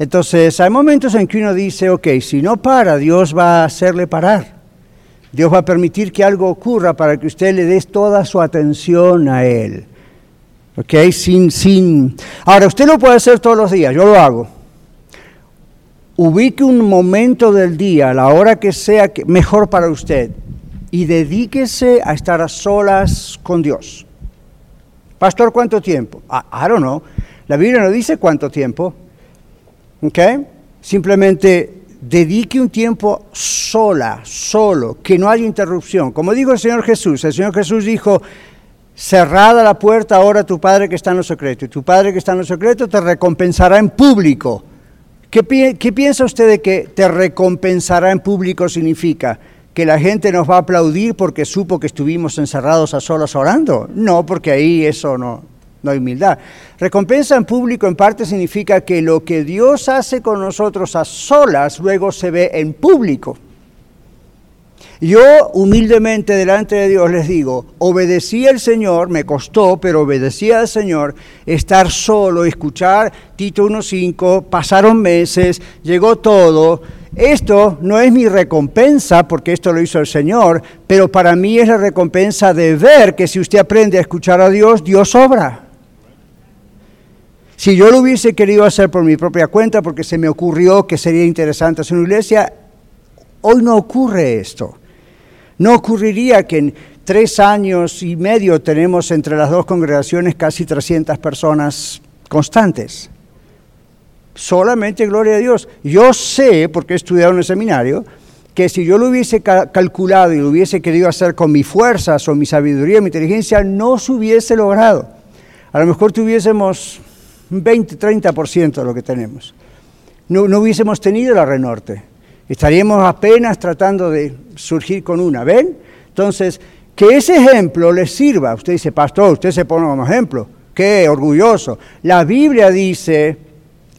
Entonces, hay momentos en que uno dice, ok, si no para, Dios va a hacerle parar. Dios va a permitir que algo ocurra para que usted le dé toda su atención a Él. ¿Ok? Sin, sin... Ahora, usted lo puede hacer todos los días, yo lo hago. ubique un momento del día, la hora que sea mejor para usted, y dedíquese a estar a solas con Dios. Pastor, ¿cuánto tiempo? I, don't know. La Biblia no dice cuánto tiempo. ¿Ok? Simplemente dedique un tiempo sola, solo, que no haya interrupción. Como dijo el Señor Jesús, el Señor Jesús dijo, cerrada la puerta ahora tu Padre que está en lo secreto, y tu Padre que está en lo secreto te recompensará en público. ¿Qué, ¿Qué, piensa usted de que te recompensará en público significa? ¿Que la gente nos va a aplaudir porque supo que estuvimos encerrados a solas orando? No, porque ahí eso no, no hay humildad. Recompensa en público en parte significa que lo que Dios hace con nosotros a solas luego se ve en público. Yo humildemente delante de Dios les digo, obedecí al Señor, me costó, pero obedecí al Señor, estar solo, escuchar Tito 1.5, pasaron meses, llegó todo. Esto no es mi recompensa, porque esto lo hizo el Señor, pero para mí es la recompensa de ver que si usted aprende a escuchar a Dios, Dios obra. Si yo lo hubiese querido hacer por mi propia cuenta, porque se me ocurrió que sería interesante hacer una iglesia, hoy no ocurre esto. No ocurriría que en tres años y medio tenemos entre las dos congregaciones casi 300 personas constantes. Solamente gloria a Dios. Yo sé, porque he estudiado en el seminario, que si yo lo hubiese calculado y lo hubiese querido hacer con mis fuerzas o mi sabiduría, mi inteligencia, no se hubiese logrado. A lo mejor tuviésemos 20, 30% de lo que tenemos. No, no hubiésemos tenido la Renorte. Estaríamos apenas tratando de surgir con una, ¿ven? Entonces, que ese ejemplo les sirva. Usted dice, pastor, usted se pone como ejemplo. Qué orgulloso. La Biblia dice,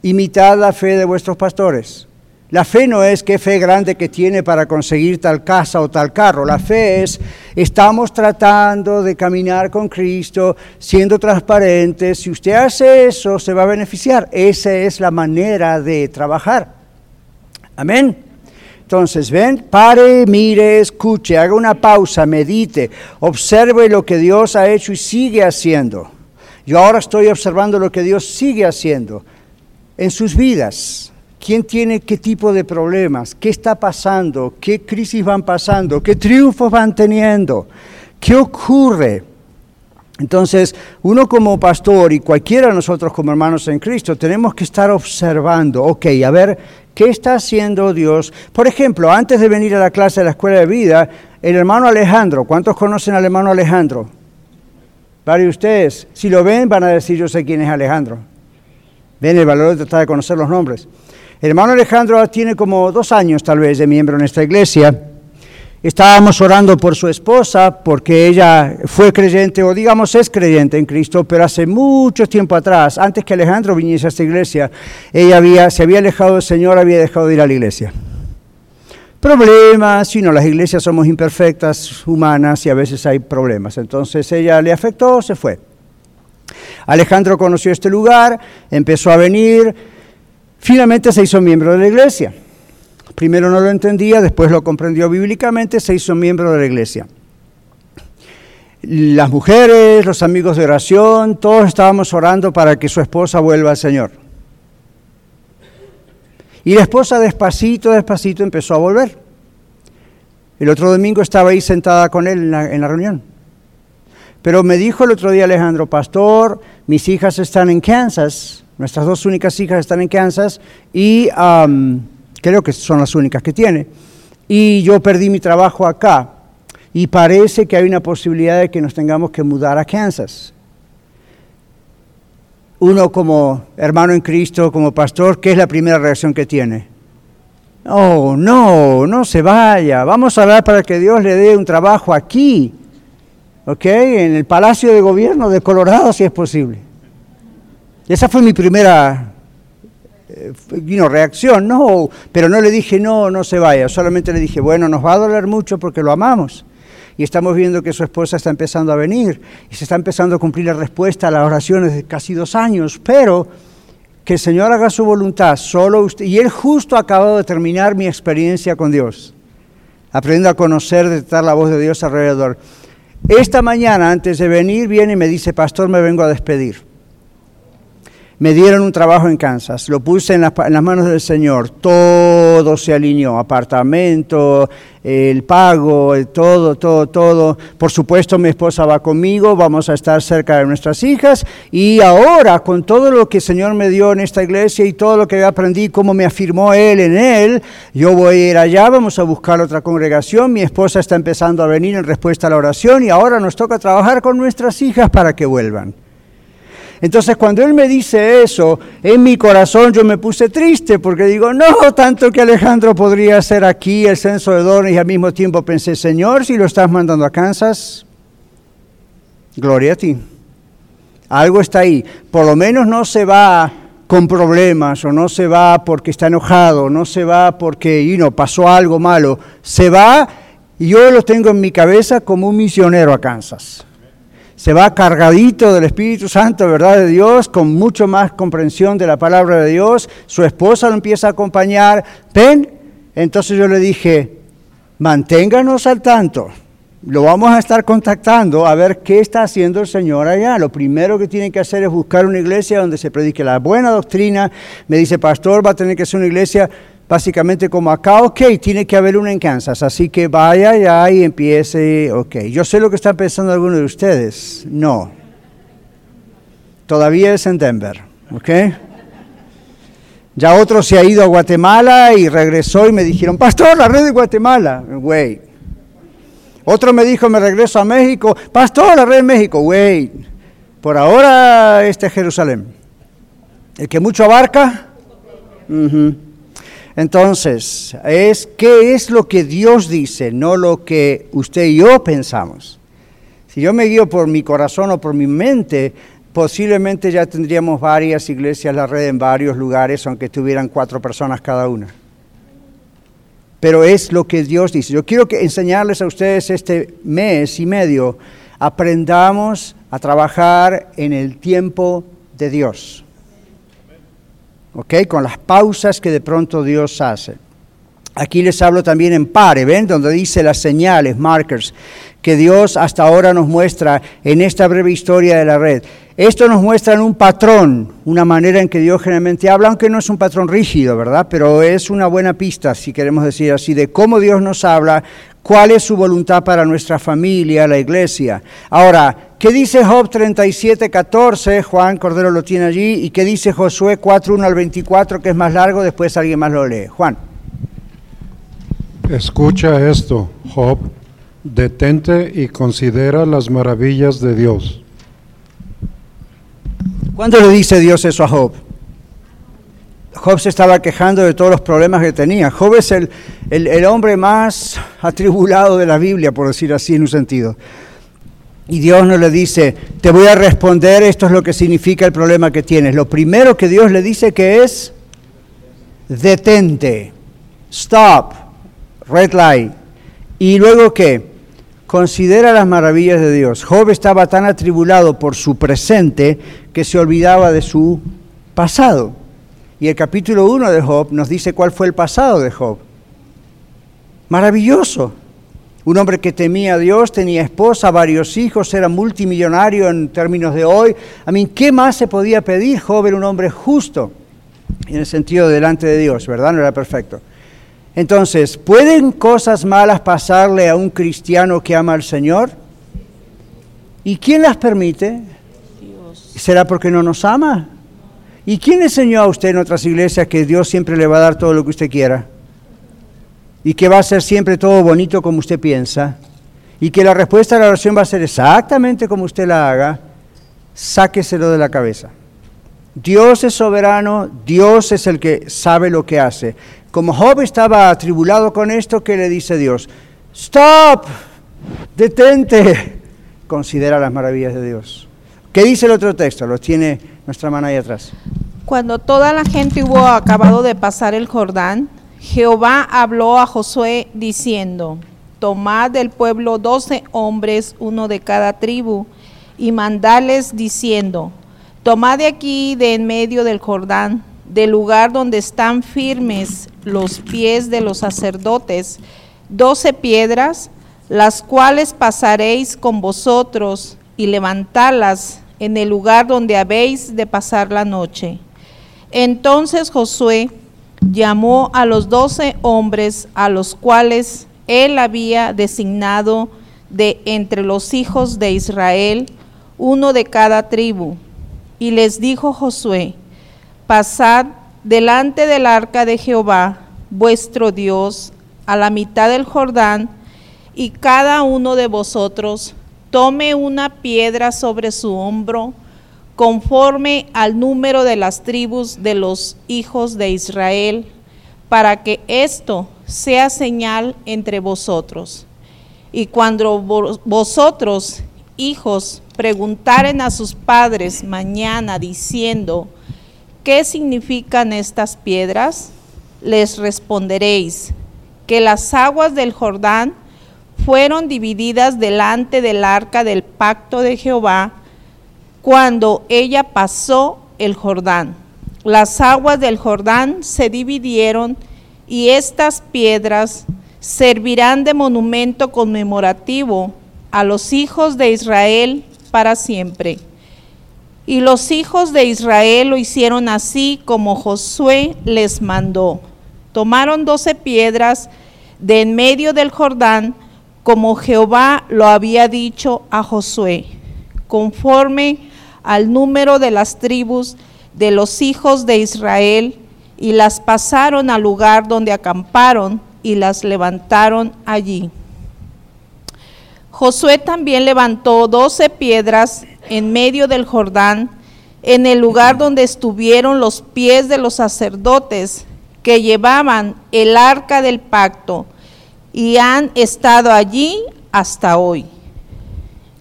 imitad la fe de vuestros pastores. La fe no es qué fe grande que tiene para conseguir tal casa o tal carro. La fe es, estamos tratando de caminar con Cristo, siendo transparentes. Si usted hace eso, se va a beneficiar. Esa es la manera de trabajar. Amén. Entonces, ven, pare, mire, escuche, haga una pausa, medite, observe lo que Dios ha hecho y sigue haciendo. Yo ahora estoy observando lo que Dios sigue haciendo en sus vidas quién tiene qué tipo de problemas, qué está pasando, qué crisis van pasando, qué triunfos van teniendo, qué ocurre. Entonces, uno como pastor y cualquiera de nosotros como hermanos en Cristo, tenemos que estar observando, ok, a ver, ¿qué está haciendo Dios? Por ejemplo, antes de venir a la clase de la escuela de vida, el hermano Alejandro, ¿cuántos conocen al hermano Alejandro? Varios de ustedes, si lo ven, van a decir, yo sé quién es Alejandro. Ven el valor de tratar de conocer los nombres. El hermano Alejandro tiene como dos años tal vez de miembro en esta iglesia. Estábamos orando por su esposa porque ella fue creyente o digamos es creyente en Cristo, pero hace mucho tiempo atrás, antes que Alejandro viniese a esta iglesia, ella había, se había alejado del Señor, había dejado de ir a la iglesia. Problemas, si no, las iglesias somos imperfectas, humanas y a veces hay problemas. Entonces ella le afectó, se fue. Alejandro conoció este lugar, empezó a venir, Finalmente se hizo miembro de la iglesia. Primero no lo entendía, después lo comprendió bíblicamente, se hizo miembro de la iglesia. Las mujeres, los amigos de oración, todos estábamos orando para que su esposa vuelva al Señor. Y la esposa despacito, despacito empezó a volver. El otro domingo estaba ahí sentada con él en la, en la reunión. Pero me dijo el otro día Alejandro, pastor, mis hijas están en Kansas Nuestras dos únicas hijas están en Kansas y creo que son las únicas que tiene. Y yo perdí mi trabajo acá y parece que hay una posibilidad de que nos tengamos que mudar a Kansas. Uno como hermano en Cristo, como pastor, ¿qué es la primera reacción que tiene? Oh, no, no se vaya. Vamos a hablar para que Dios le dé un trabajo aquí, ¿ok? En el Palacio de Gobierno de Colorado, si es posible. Esa fue mi primera eh, reacción, no, pero no le dije no, no se vaya, solamente le dije, bueno, nos va a doler mucho porque lo amamos. Y estamos viendo que su esposa está empezando a venir y se está empezando a cumplir la respuesta a las oraciones de casi dos años, pero que el Señor haga su voluntad, solo usted. Y él justo ha acabado de terminar mi experiencia con Dios, aprendiendo a conocer, detectar la voz de Dios alrededor. Esta mañana, antes de venir, viene y me dice, pastor, me vengo a despedir. Me dieron un trabajo en Kansas, lo puse en, las manos del Señor, todo se alineó, apartamento, el pago, todo, todo, todo. Por supuesto mi esposa va conmigo, vamos a estar cerca de nuestras hijas. Y ahora con todo lo que el Señor me dio en esta iglesia y todo lo que aprendí, cómo me afirmó Él en Él, yo voy a ir allá, vamos a buscar otra congregación, mi esposa está empezando a venir en respuesta a la oración. Y ahora nos toca trabajar con nuestras hijas para que vuelvan. Entonces cuando él me dice eso, en mi corazón yo me puse triste porque digo, no, tanto que Alejandro podría hacer aquí el censo de dones y al mismo tiempo pensé, Señor, si lo estás mandando a Kansas, gloria a ti. Algo está ahí. Por lo menos no se va con problemas o no se va porque está enojado, no se va porque you know, pasó algo malo. Se va y yo lo tengo en mi cabeza como un misionero a Kansas se va cargadito del Espíritu Santo, ¿verdad? De Dios, con mucho más comprensión de la palabra de Dios. Su esposa lo empieza a acompañar. ¿Ven? Entonces yo le dije, manténganos al tanto. Lo vamos a estar contactando a ver qué está haciendo el Señor allá. Lo primero que tienen que hacer es buscar una iglesia donde se predique la buena doctrina. Me dice, pastor, va a tener que ser una iglesia básicamente como acá, ok, tiene que haber una en Kansas, así que vaya ya y empiece, ok. Yo sé lo que están pensando algunos de ustedes, no. Todavía es en Denver, ok. Ya otro se ha ido a Guatemala y regresó y me dijeron, pastor, la red de Guatemala, güey. Otro me dijo, me regreso a México, pastor, la red de México, güey. Por ahora este es Jerusalén. El que mucho abarca, entonces, es qué es lo que Dios dice, no lo que usted y yo pensamos. Si yo me guío por mi corazón o por mi mente, posiblemente ya tendríamos varias iglesias, la red en varios lugares, aunque tuvieran cuatro personas cada una. Pero es lo que Dios dice. Yo quiero que enseñarles a ustedes este mes y medio, aprendamos a trabajar en el tiempo de Dios. Con las pausas que de pronto Dios hace. Aquí les hablo también en pare, ¿ven? Donde dice las señales, markers, que Dios hasta ahora nos muestra en esta breve historia de la red. Esto nos muestra un patrón, una manera en que Dios generalmente habla, aunque no es un patrón rígido, ¿verdad? Pero es una buena pista, si queremos decir así, de cómo Dios nos habla, cuál es su voluntad para nuestra familia, la iglesia. Ahora, ¿Qué dice Job 37, 14? Juan Cordero lo tiene allí. ¿Y qué dice Josué 4, 1 al 24, que es más largo? Después alguien más lo lee. Juan. Escucha esto, Job. Detente y considera las maravillas de Dios. ¿Cuándo le dice Dios eso a Job? Job se estaba quejando de todos los problemas que tenía. Job es el, el hombre más atribulado de la Biblia, por decir así en un sentido. Y Dios no le dice, te voy a responder, esto es lo que significa el problema que tienes. Lo primero que Dios le dice que es, detente, stop, red light. Y luego qué? Considera las maravillas de Dios. Job estaba tan atribulado por su presente que se olvidaba de su pasado. Y el capítulo 1 de Job nos dice cuál fue el pasado de Job. Maravilloso un hombre que temía a Dios, tenía esposa, varios hijos, era multimillonario en términos de hoy. A mí, ¿qué más se podía pedir? Joven, un hombre justo, en el sentido delante de Dios, ¿verdad? No era perfecto. Entonces, ¿pueden cosas malas pasarle a un cristiano que ama al Señor? ¿Y quién las permite? Dios. ¿Será porque no nos ama? ¿Y quién enseñó a usted en otras iglesias que Dios siempre le va a dar todo lo que usted quiera? Y que va a ser siempre todo bonito como usted piensa y que la respuesta a la oración va a ser exactamente como usted la haga, sáqueselo de la cabeza. Dios es soberano, Dios es el que sabe lo que hace. Como Job estaba atribulado con esto, ¿qué le dice Dios? Stop, detente, considera las maravillas de Dios. ¿Qué dice el otro texto? Lo tiene nuestra mano ahí atrás. Cuando toda la gente hubo acabado de pasar el Jordán, Jehová habló a Josué diciendo, tomad del pueblo doce hombres, uno de cada tribu, y mandales diciendo, tomad de aquí, de en medio del Jordán, del lugar donde están firmes los pies de los sacerdotes, doce piedras, las cuales pasaréis con vosotros y levantarlas en el lugar donde habéis de pasar la noche. Entonces Josué llamó a los doce hombres a los cuales él había designado de entre los hijos de Israel, uno de cada tribu. Y les dijo Josué, pasad delante del arca de Jehová, vuestro Dios, a la mitad del Jordán, y cada uno de vosotros tome una piedra sobre su hombro, conforme al número de las tribus de los hijos de Israel, para que esto sea señal entre vosotros. Y cuando vosotros, hijos, preguntaren a sus padres mañana diciendo, ¿qué significan estas piedras? Les responderéis, que las aguas del Jordán fueron divididas delante del arca del pacto de Jehová cuando ella pasó el Jordán. Las aguas del Jordán se dividieron y estas piedras servirán de monumento conmemorativo a los hijos de Israel para siempre. Y los hijos de Israel lo hicieron así como Josué les mandó. Tomaron doce piedras de en medio del Jordán, como Jehová lo había dicho a Josué, conforme al número de las tribus de los hijos de Israel, y las pasaron al lugar donde acamparon y las levantaron allí. Josué también levantó doce piedras en medio del Jordán, en el lugar donde estuvieron los pies de los sacerdotes que llevaban el arca del pacto y han estado allí hasta hoy.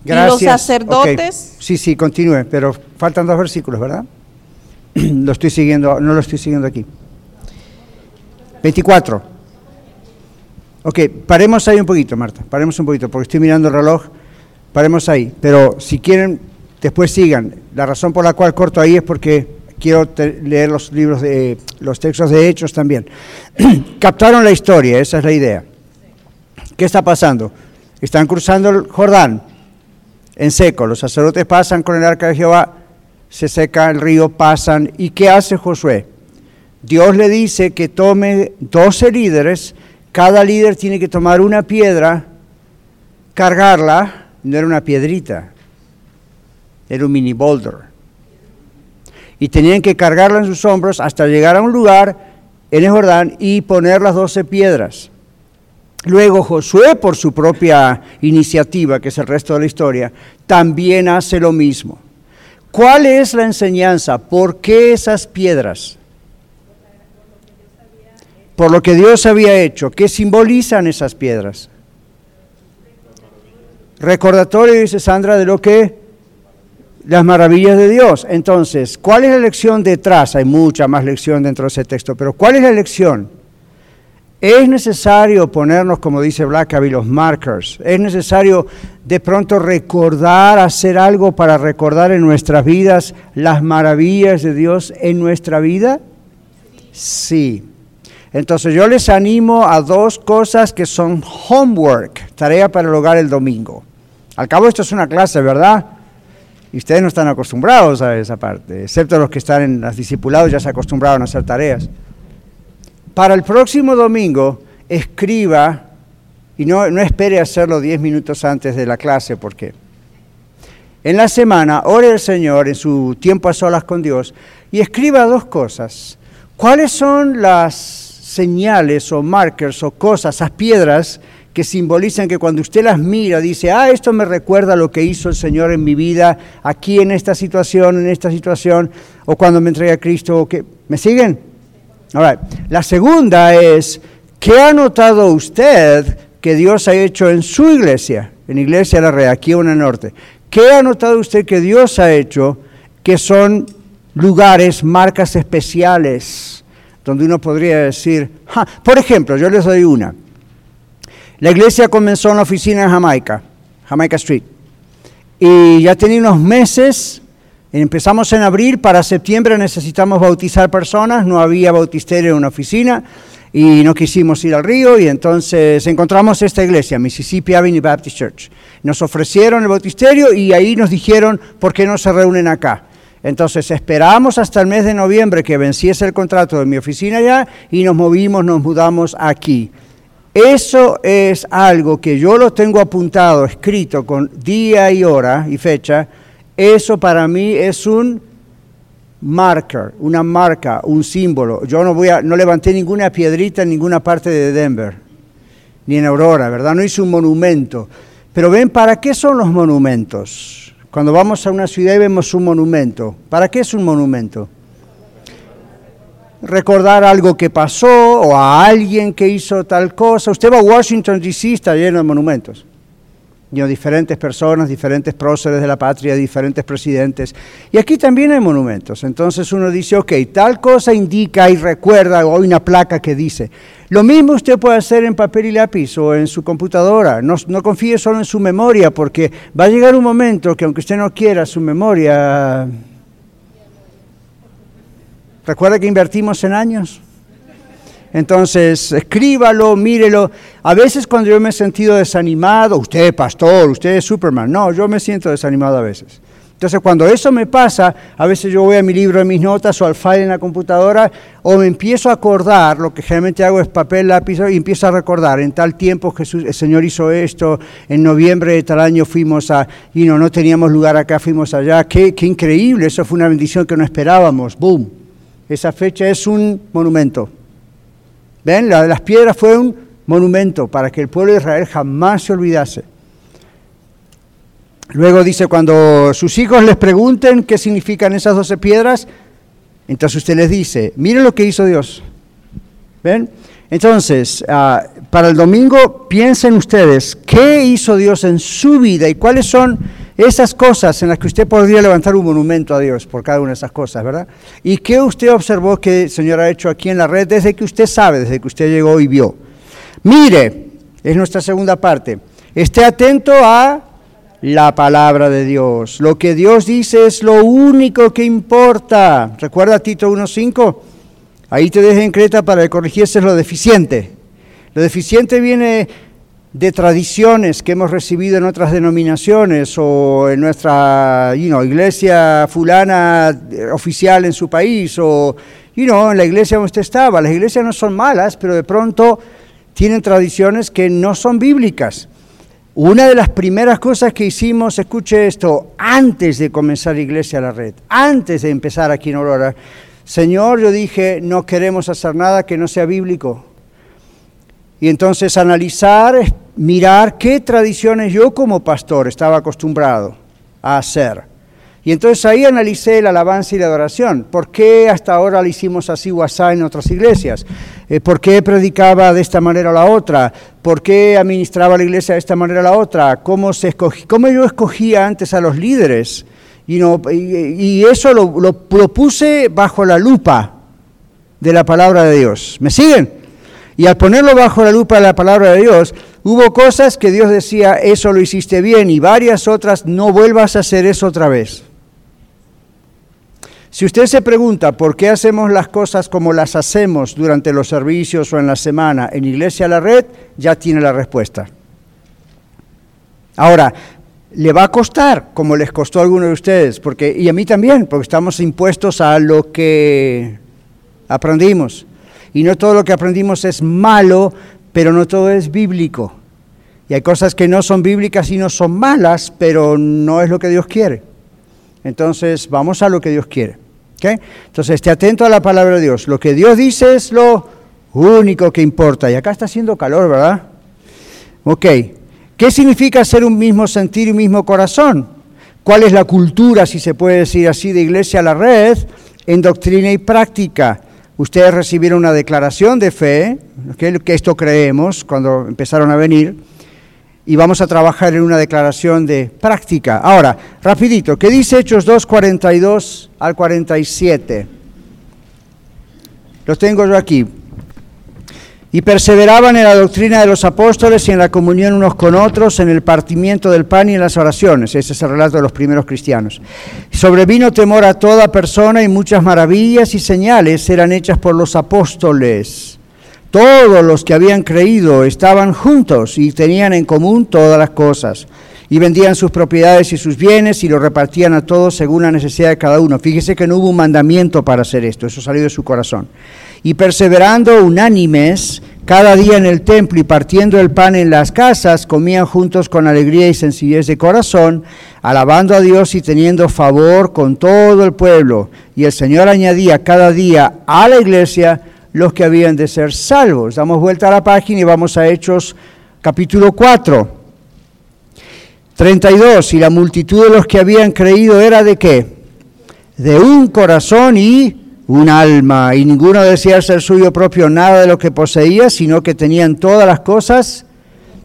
Gracias. Y los sacerdotes... Sí, sí, continúe, pero faltan dos versículos, ¿verdad? lo estoy siguiendo, no lo estoy siguiendo aquí. 24. Ok, paremos ahí un poquito, Marta, paremos un poquito, porque estoy mirando el reloj, paremos ahí. Pero si quieren, después sigan. La razón por la cual corto ahí es porque quiero leer los libros de los textos de Hechos también. Captaron la historia, esa es la idea. ¿Qué está pasando? Están cruzando el Jordán en seco. Los sacerdotes pasan con el arca de Jehová, se seca el río, pasan. ¿Y qué hace Josué? Dios le dice que tome 12 líderes, cada líder tiene que tomar una piedra, cargarla, no era una piedrita, era un mini boulder. Y tenían que cargarla en sus hombros hasta llegar a un lugar en el Jordán y poner las 12 piedras. Luego Josué, por su propia iniciativa, que es el resto de la historia, también hace lo mismo. ¿Cuál es la enseñanza? ¿Por qué esas piedras? Por lo que Dios había hecho. ¿Qué simbolizan esas piedras? Recordatorio, dice Sandra, de lo que las maravillas de Dios. Entonces, ¿cuál es la lección detrás? Hay mucha más lección dentro de ese texto, pero ¿cuál es la lección? Es necesario ponernos, como dice Blackaby, los markers. Es necesario de pronto recordar, hacer algo para recordar en nuestras vidas las maravillas de Dios en nuestra vida. Sí. Entonces yo les animo a dos cosas que son homework, tarea para el hogar el domingo. Al cabo esto es una clase, ¿verdad? Y ustedes no están acostumbrados a esa parte, excepto los que están en los discipulados ya se acostumbraron a hacer tareas. Para el próximo domingo, escriba, y no, no espere hacerlo 10 minutos antes de la clase, porque en la semana ore al Señor en su tiempo a solas con Dios y escriba dos cosas. ¿Cuáles son las señales o markers o cosas, esas piedras que simbolizan que cuando usted las mira dice, ah, esto me recuerda lo que hizo el Señor en mi vida, aquí en esta situación, en esta situación, o cuando me entregué a Cristo, o que, ¿me siguen? All right. La segunda es, ¿qué ha notado usted que Dios ha hecho en su iglesia? En Iglesia La Red, aquí en el norte. ¿Qué ha notado usted que Dios ha hecho que son lugares, marcas especiales, donde uno podría decir, "Ja", por ejemplo, yo les doy una. La iglesia comenzó en la oficina en Jamaica, Jamaica Street, y ya tenía unos meses Empezamos en abril, para septiembre necesitamos bautizar personas, no había bautisterio en una oficina. y no quisimos ir al río y entonces encontramos esta iglesia, Mississippi Avenue Baptist Church. Nos ofrecieron el bautisterio y ahí nos dijeron, ¿por qué no se reúnen acá? Entonces esperamos hasta el mes de noviembre que venciese el contrato de mi oficina allá y nos movimos, nos mudamos aquí. Eso es algo que yo lo tengo apuntado, escrito con día y hora y fecha. Eso para mí es un marker, una marca, un símbolo. Yo no voy a, no levanté ninguna piedrita en ninguna parte de Denver, ni en Aurora, ¿verdad? No hice un monumento. Pero ven, ¿para qué son los monumentos? Cuando vamos a una ciudad y vemos un monumento, ¿para qué es un monumento? Recordar algo que pasó o a alguien que hizo tal cosa. Usted va a Washington, D.C., está lleno de monumentos diferentes personas, diferentes próceres de la patria, diferentes presidentes. Y aquí también hay monumentos. Entonces uno dice, ok, tal cosa indica y recuerda, o hay una placa que dice. Lo mismo usted puede hacer en papel y lápiz o en su computadora. No, no confíe solo en su memoria, porque va a llegar un momento que aunque usted no quiera, su memoria... ¿Recuerda que invertimos en años? Entonces, escríbalo, mírelo. A veces cuando yo me he sentido desanimado, usted es pastor, usted es Superman, no, yo me siento desanimado a veces. Entonces, cuando eso me pasa, a veces yo voy a mi libro de mis notas o al file en la computadora o me empiezo a acordar, lo que generalmente hago es papel, lápiz y empiezo a recordar, en tal tiempo Jesús, el Señor hizo esto, en noviembre de tal año fuimos a, y no, no teníamos lugar acá, fuimos allá, qué, qué increíble, eso fue una bendición que no esperábamos, boom. Esa fecha es un monumento. Ven, las piedras fue un monumento para que el pueblo de Israel jamás se olvidase. Luego dice, cuando sus hijos les pregunten qué significan esas doce piedras, entonces usted les dice, miren lo que hizo Dios. ¿Ven? Entonces, ah, para el domingo piensen ustedes, ¿qué hizo Dios en su vida y cuáles son esas cosas en las que usted podría levantar un monumento a Dios por cada una de esas cosas, ¿verdad? ¿Y qué usted observó que el Señor ha hecho aquí en la red desde que usted sabe, desde que usted llegó y vio? Mire, es nuestra segunda parte. Esté atento a la palabra de Dios. Lo que Dios dice es lo único que importa. ¿Recuerda Tito 1.5? Ahí te dejé en Creta para que corrigieses lo deficiente. Lo deficiente viene de tradiciones que hemos recibido en otras denominaciones o en nuestra iglesia fulana eh, oficial en su país o you know, en la iglesia donde usted estaba. Las iglesias no son malas, pero de pronto tienen tradiciones que no son bíblicas. Una de las primeras cosas que hicimos, escuche esto, antes de comenzar Iglesia a la Red, antes de empezar aquí en Aurora, Señor, yo dije, no queremos hacer nada que no sea bíblico. Y entonces analizar, mirar qué tradiciones yo como pastor estaba acostumbrado a hacer. Y entonces ahí analicé la alabanza y la adoración. ¿Por qué hasta ahora lo hicimos así o así en otras iglesias? Eh, ¿Por qué predicaba de esta manera a la otra? ¿Por qué administraba la iglesia de esta manera a la otra? ¿Cómo, se cómo yo escogía antes a los líderes? Y, y, eso lo, lo, bajo la lupa de la palabra de Dios. ¿Me siguen? Y al ponerlo bajo la lupa de la palabra de Dios, hubo cosas que Dios decía, eso lo hiciste bien, y varias otras, no vuelvas a hacer eso otra vez. Si usted se pregunta por qué hacemos las cosas como las hacemos durante los servicios o en la semana en Iglesia a la Red, ya tiene la respuesta. Ahora, le va a costar, como les costó a algunos de ustedes, porque, y a mí también, porque estamos impuestos a lo que aprendimos. Y no todo lo que aprendimos es malo, pero no todo es bíblico. Y hay cosas que no son bíblicas y no son malas, pero no es lo que Dios quiere. Entonces, vamos a lo que Dios quiere. Entonces, esté atento a la palabra de Dios. Lo que Dios dice es lo único que importa. Y acá está haciendo calor, ¿verdad? Ok. ¿Qué significa ser un mismo sentir y un mismo corazón? ¿Cuál es la cultura, si se puede decir así, de iglesia a la red en doctrina y práctica? Ustedes recibieron una declaración de fe, que esto creemos cuando empezaron a venir, y vamos a trabajar en una declaración de práctica. Ahora, rapidito, ¿qué dice Hechos 2, 42 al 47? Los tengo yo aquí y perseveraban en la doctrina de los apóstoles y en la comunión unos con otros, en el partimiento del pan y en las oraciones. Ese es el relato de los primeros cristianos. Sobrevino temor a toda persona y muchas maravillas y señales eran hechas por los apóstoles. Todos los que habían creído estaban juntos y tenían en común todas las cosas. Y vendían sus propiedades y sus bienes y lo repartían a todos según la necesidad de cada uno. Fíjese que no hubo un mandamiento para hacer esto, eso salió de su corazón. Y perseverando unánimes cada día en el templo y partiendo el pan en las casas, comían juntos con alegría y sencillez de corazón, alabando a Dios y teniendo favor con todo el pueblo. Y el Señor añadía cada día a la iglesia los que habían de ser salvos. Damos vuelta a la página y vamos a Hechos capítulo 4. 32. Y la multitud de los que habían creído era de qué? De un corazón y un alma. Y ninguno decía ser suyo propio nada de lo que poseía, sino que tenían todas las cosas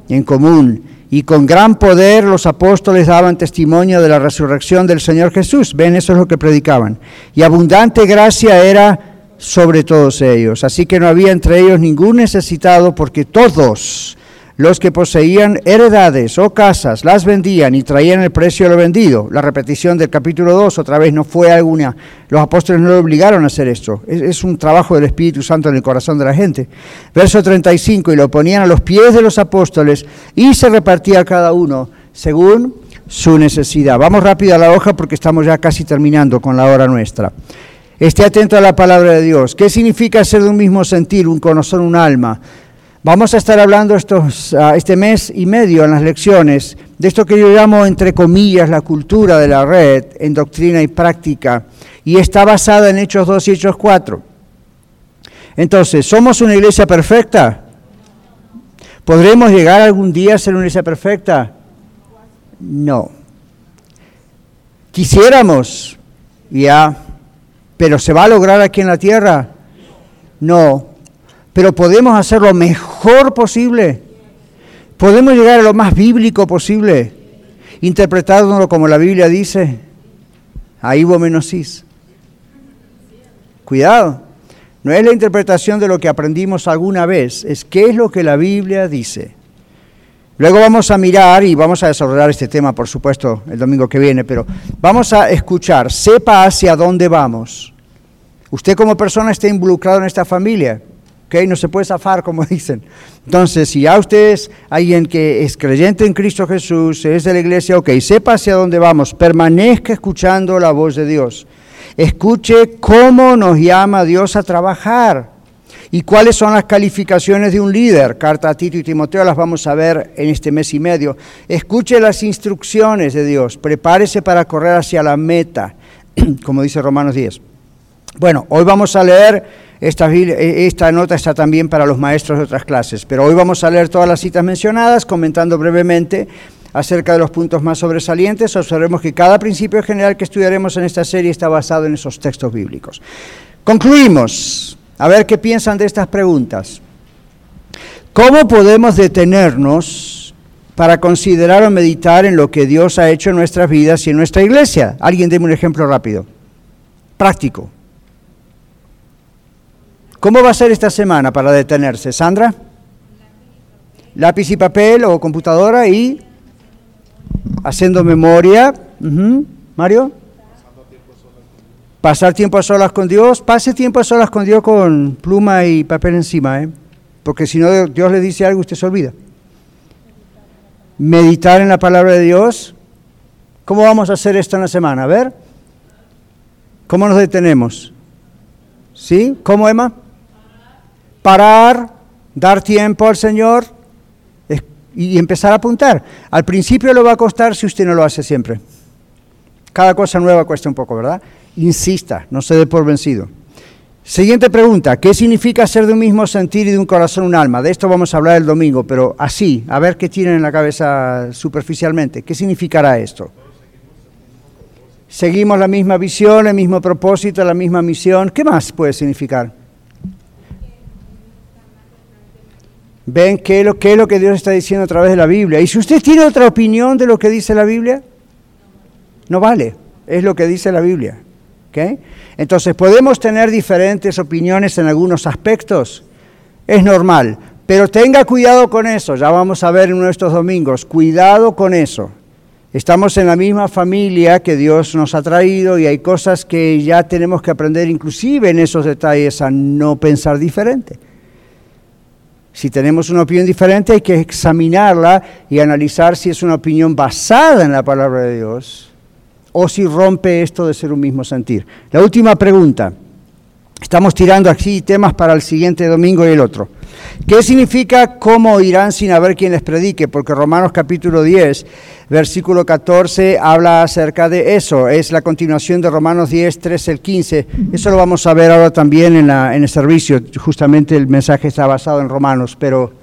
en común. Y con gran poder los apóstoles daban testimonio de la resurrección del Señor Jesús. Ven, eso es lo que predicaban. Y abundante gracia era sobre todos ellos. Así que no había entre ellos ningún necesitado porque todos los que poseían heredades o casas las vendían y traían el precio de lo vendido. La repetición del capítulo 2 otra vez no fue alguna. Los apóstoles no lo obligaron a hacer esto. Es, es, un trabajo del Espíritu Santo en el corazón de la gente. Verso 35, y lo ponían a los pies de los apóstoles y se repartía cada uno según su necesidad. Vamos rápido a la hoja porque estamos ya casi terminando con la hora nuestra. Esté atento a la palabra de Dios. ¿Qué significa ser de un mismo sentir, un conocer, un alma? Vamos a estar hablando estos, este mes y medio en las lecciones de esto que yo llamo, entre comillas, la cultura de la red en doctrina y práctica, y está basada en Hechos 2 y Hechos 4. Entonces, ¿somos una iglesia perfecta? ¿Podremos llegar algún día a ser una iglesia perfecta? No. Quisiéramos, ya, pero ¿se va a lograr aquí en la tierra? No. Pero podemos hacer lo mejor posible. Podemos llegar a lo más bíblico posible, interpretándolo como la Biblia dice. Ahí vos. Cuidado. No es la interpretación de lo que aprendimos alguna vez, es qué es lo que la Biblia dice. Luego vamos a mirar y vamos a desarrollar este tema, por supuesto, el domingo que viene, pero vamos a escuchar, sepa hacia dónde vamos. Usted como persona está involucrado en esta familia, No se puede zafar, como dicen. Entonces, si ya usted es alguien que es creyente en Cristo Jesús, es de la iglesia, ok, sepa hacia dónde vamos, permanezca escuchando la voz de Dios. Escuche cómo nos llama Dios a trabajar y cuáles son las calificaciones de un líder. Carta a Tito y Timoteo las vamos a ver en este mes y medio. Escuche las instrucciones de Dios, prepárese para correr hacia la meta, como dice Romanos 10. Bueno, hoy vamos a leer, esta, esta, nota está también para los maestros de otras clases, pero hoy vamos a leer todas las citas mencionadas, comentando brevemente acerca de los puntos más sobresalientes. Observemos que cada principio general que estudiaremos en esta serie está basado en esos textos bíblicos. Concluimos. A ver qué piensan de estas preguntas. ¿Cómo podemos detenernos para considerar o meditar en lo que Dios ha hecho en nuestras vidas y en nuestra iglesia? Alguien deme un ejemplo rápido, práctico. ¿Cómo va a ser esta semana para detenerse? Sandra? Lápiz y papel o computadora y haciendo memoria. Mario? Pasar tiempo a solas con Dios, pase tiempo a solas con Dios con pluma y papel encima, ¿eh? porque si no Dios le dice algo, usted se olvida. Meditar en la palabra de Dios. ¿Cómo vamos a hacer esto en la semana? A ver. ¿Cómo nos detenemos? ¿Sí? ¿Cómo, Emma? Parar, dar tiempo al Señor y empezar a apuntar. Al principio lo va a costar si usted no lo hace siempre. Cada cosa nueva cuesta un poco, ¿verdad? Insista, no se dé por vencido. Siguiente pregunta, ¿qué significa ser de un mismo sentir y de un corazón un alma? De esto vamos a hablar el domingo, pero así, a ver qué tienen en la cabeza superficialmente. ¿Qué significará esto? Seguimos la misma visión, el mismo propósito, la misma misión. ¿Qué más puede significar? ¿Ven qué es, lo, que Dios está diciendo a través de la Biblia? Y si usted tiene otra opinión de lo que dice la Biblia, no vale, es lo que dice la Biblia. ¿okay? Entonces, ¿podemos tener diferentes opiniones en algunos aspectos? Es normal, pero tenga cuidado con eso, ya vamos a ver en nuestros domingos, cuidado con eso. Estamos en la misma familia que Dios nos ha traído y hay cosas que ya tenemos que aprender inclusive en esos detalles a no pensar diferente. Si tenemos una opinión diferente hay que examinarla y analizar si es una opinión basada en la palabra de Dios o si rompe esto de ser un mismo sentir. La última pregunta. Estamos tirando aquí temas para el siguiente domingo y el otro. ¿Qué significa cómo irán sin haber quien les predique? Porque Romanos capítulo 10, versículo 14 habla acerca de eso. Es la continuación de Romanos 10, 13 el 15. Eso lo vamos a ver ahora también en el servicio. Justamente el mensaje está basado en Romanos. Pero,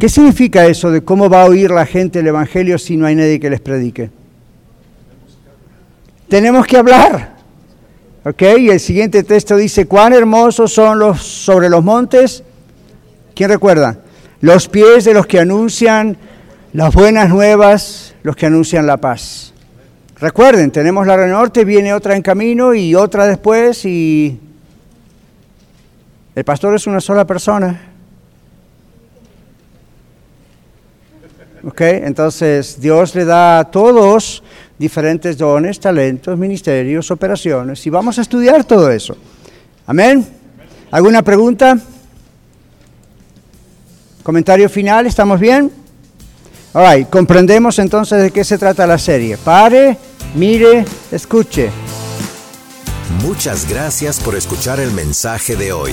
¿qué significa eso de cómo va a oír la gente el Evangelio si no hay nadie que les predique? Tenemos que hablar. ¿Ok? Y el siguiente texto dice, cuán hermosos son los sobre los montes. ¿Quién recuerda? Los pies de los que anuncian las buenas nuevas, los que anuncian la paz. Recuerden, tenemos la norte, viene otra en camino y otra después y el pastor es una sola persona. ¿Ok? Entonces Dios le da a todos diferentes dones, talentos, ministerios, operaciones, y vamos a estudiar todo eso. Amén. ¿Alguna pregunta? ¿Comentario final? ¿Estamos bien? All comprendemos entonces de qué se trata la serie. Pare, mire, escuche. Muchas gracias por escuchar el mensaje de hoy.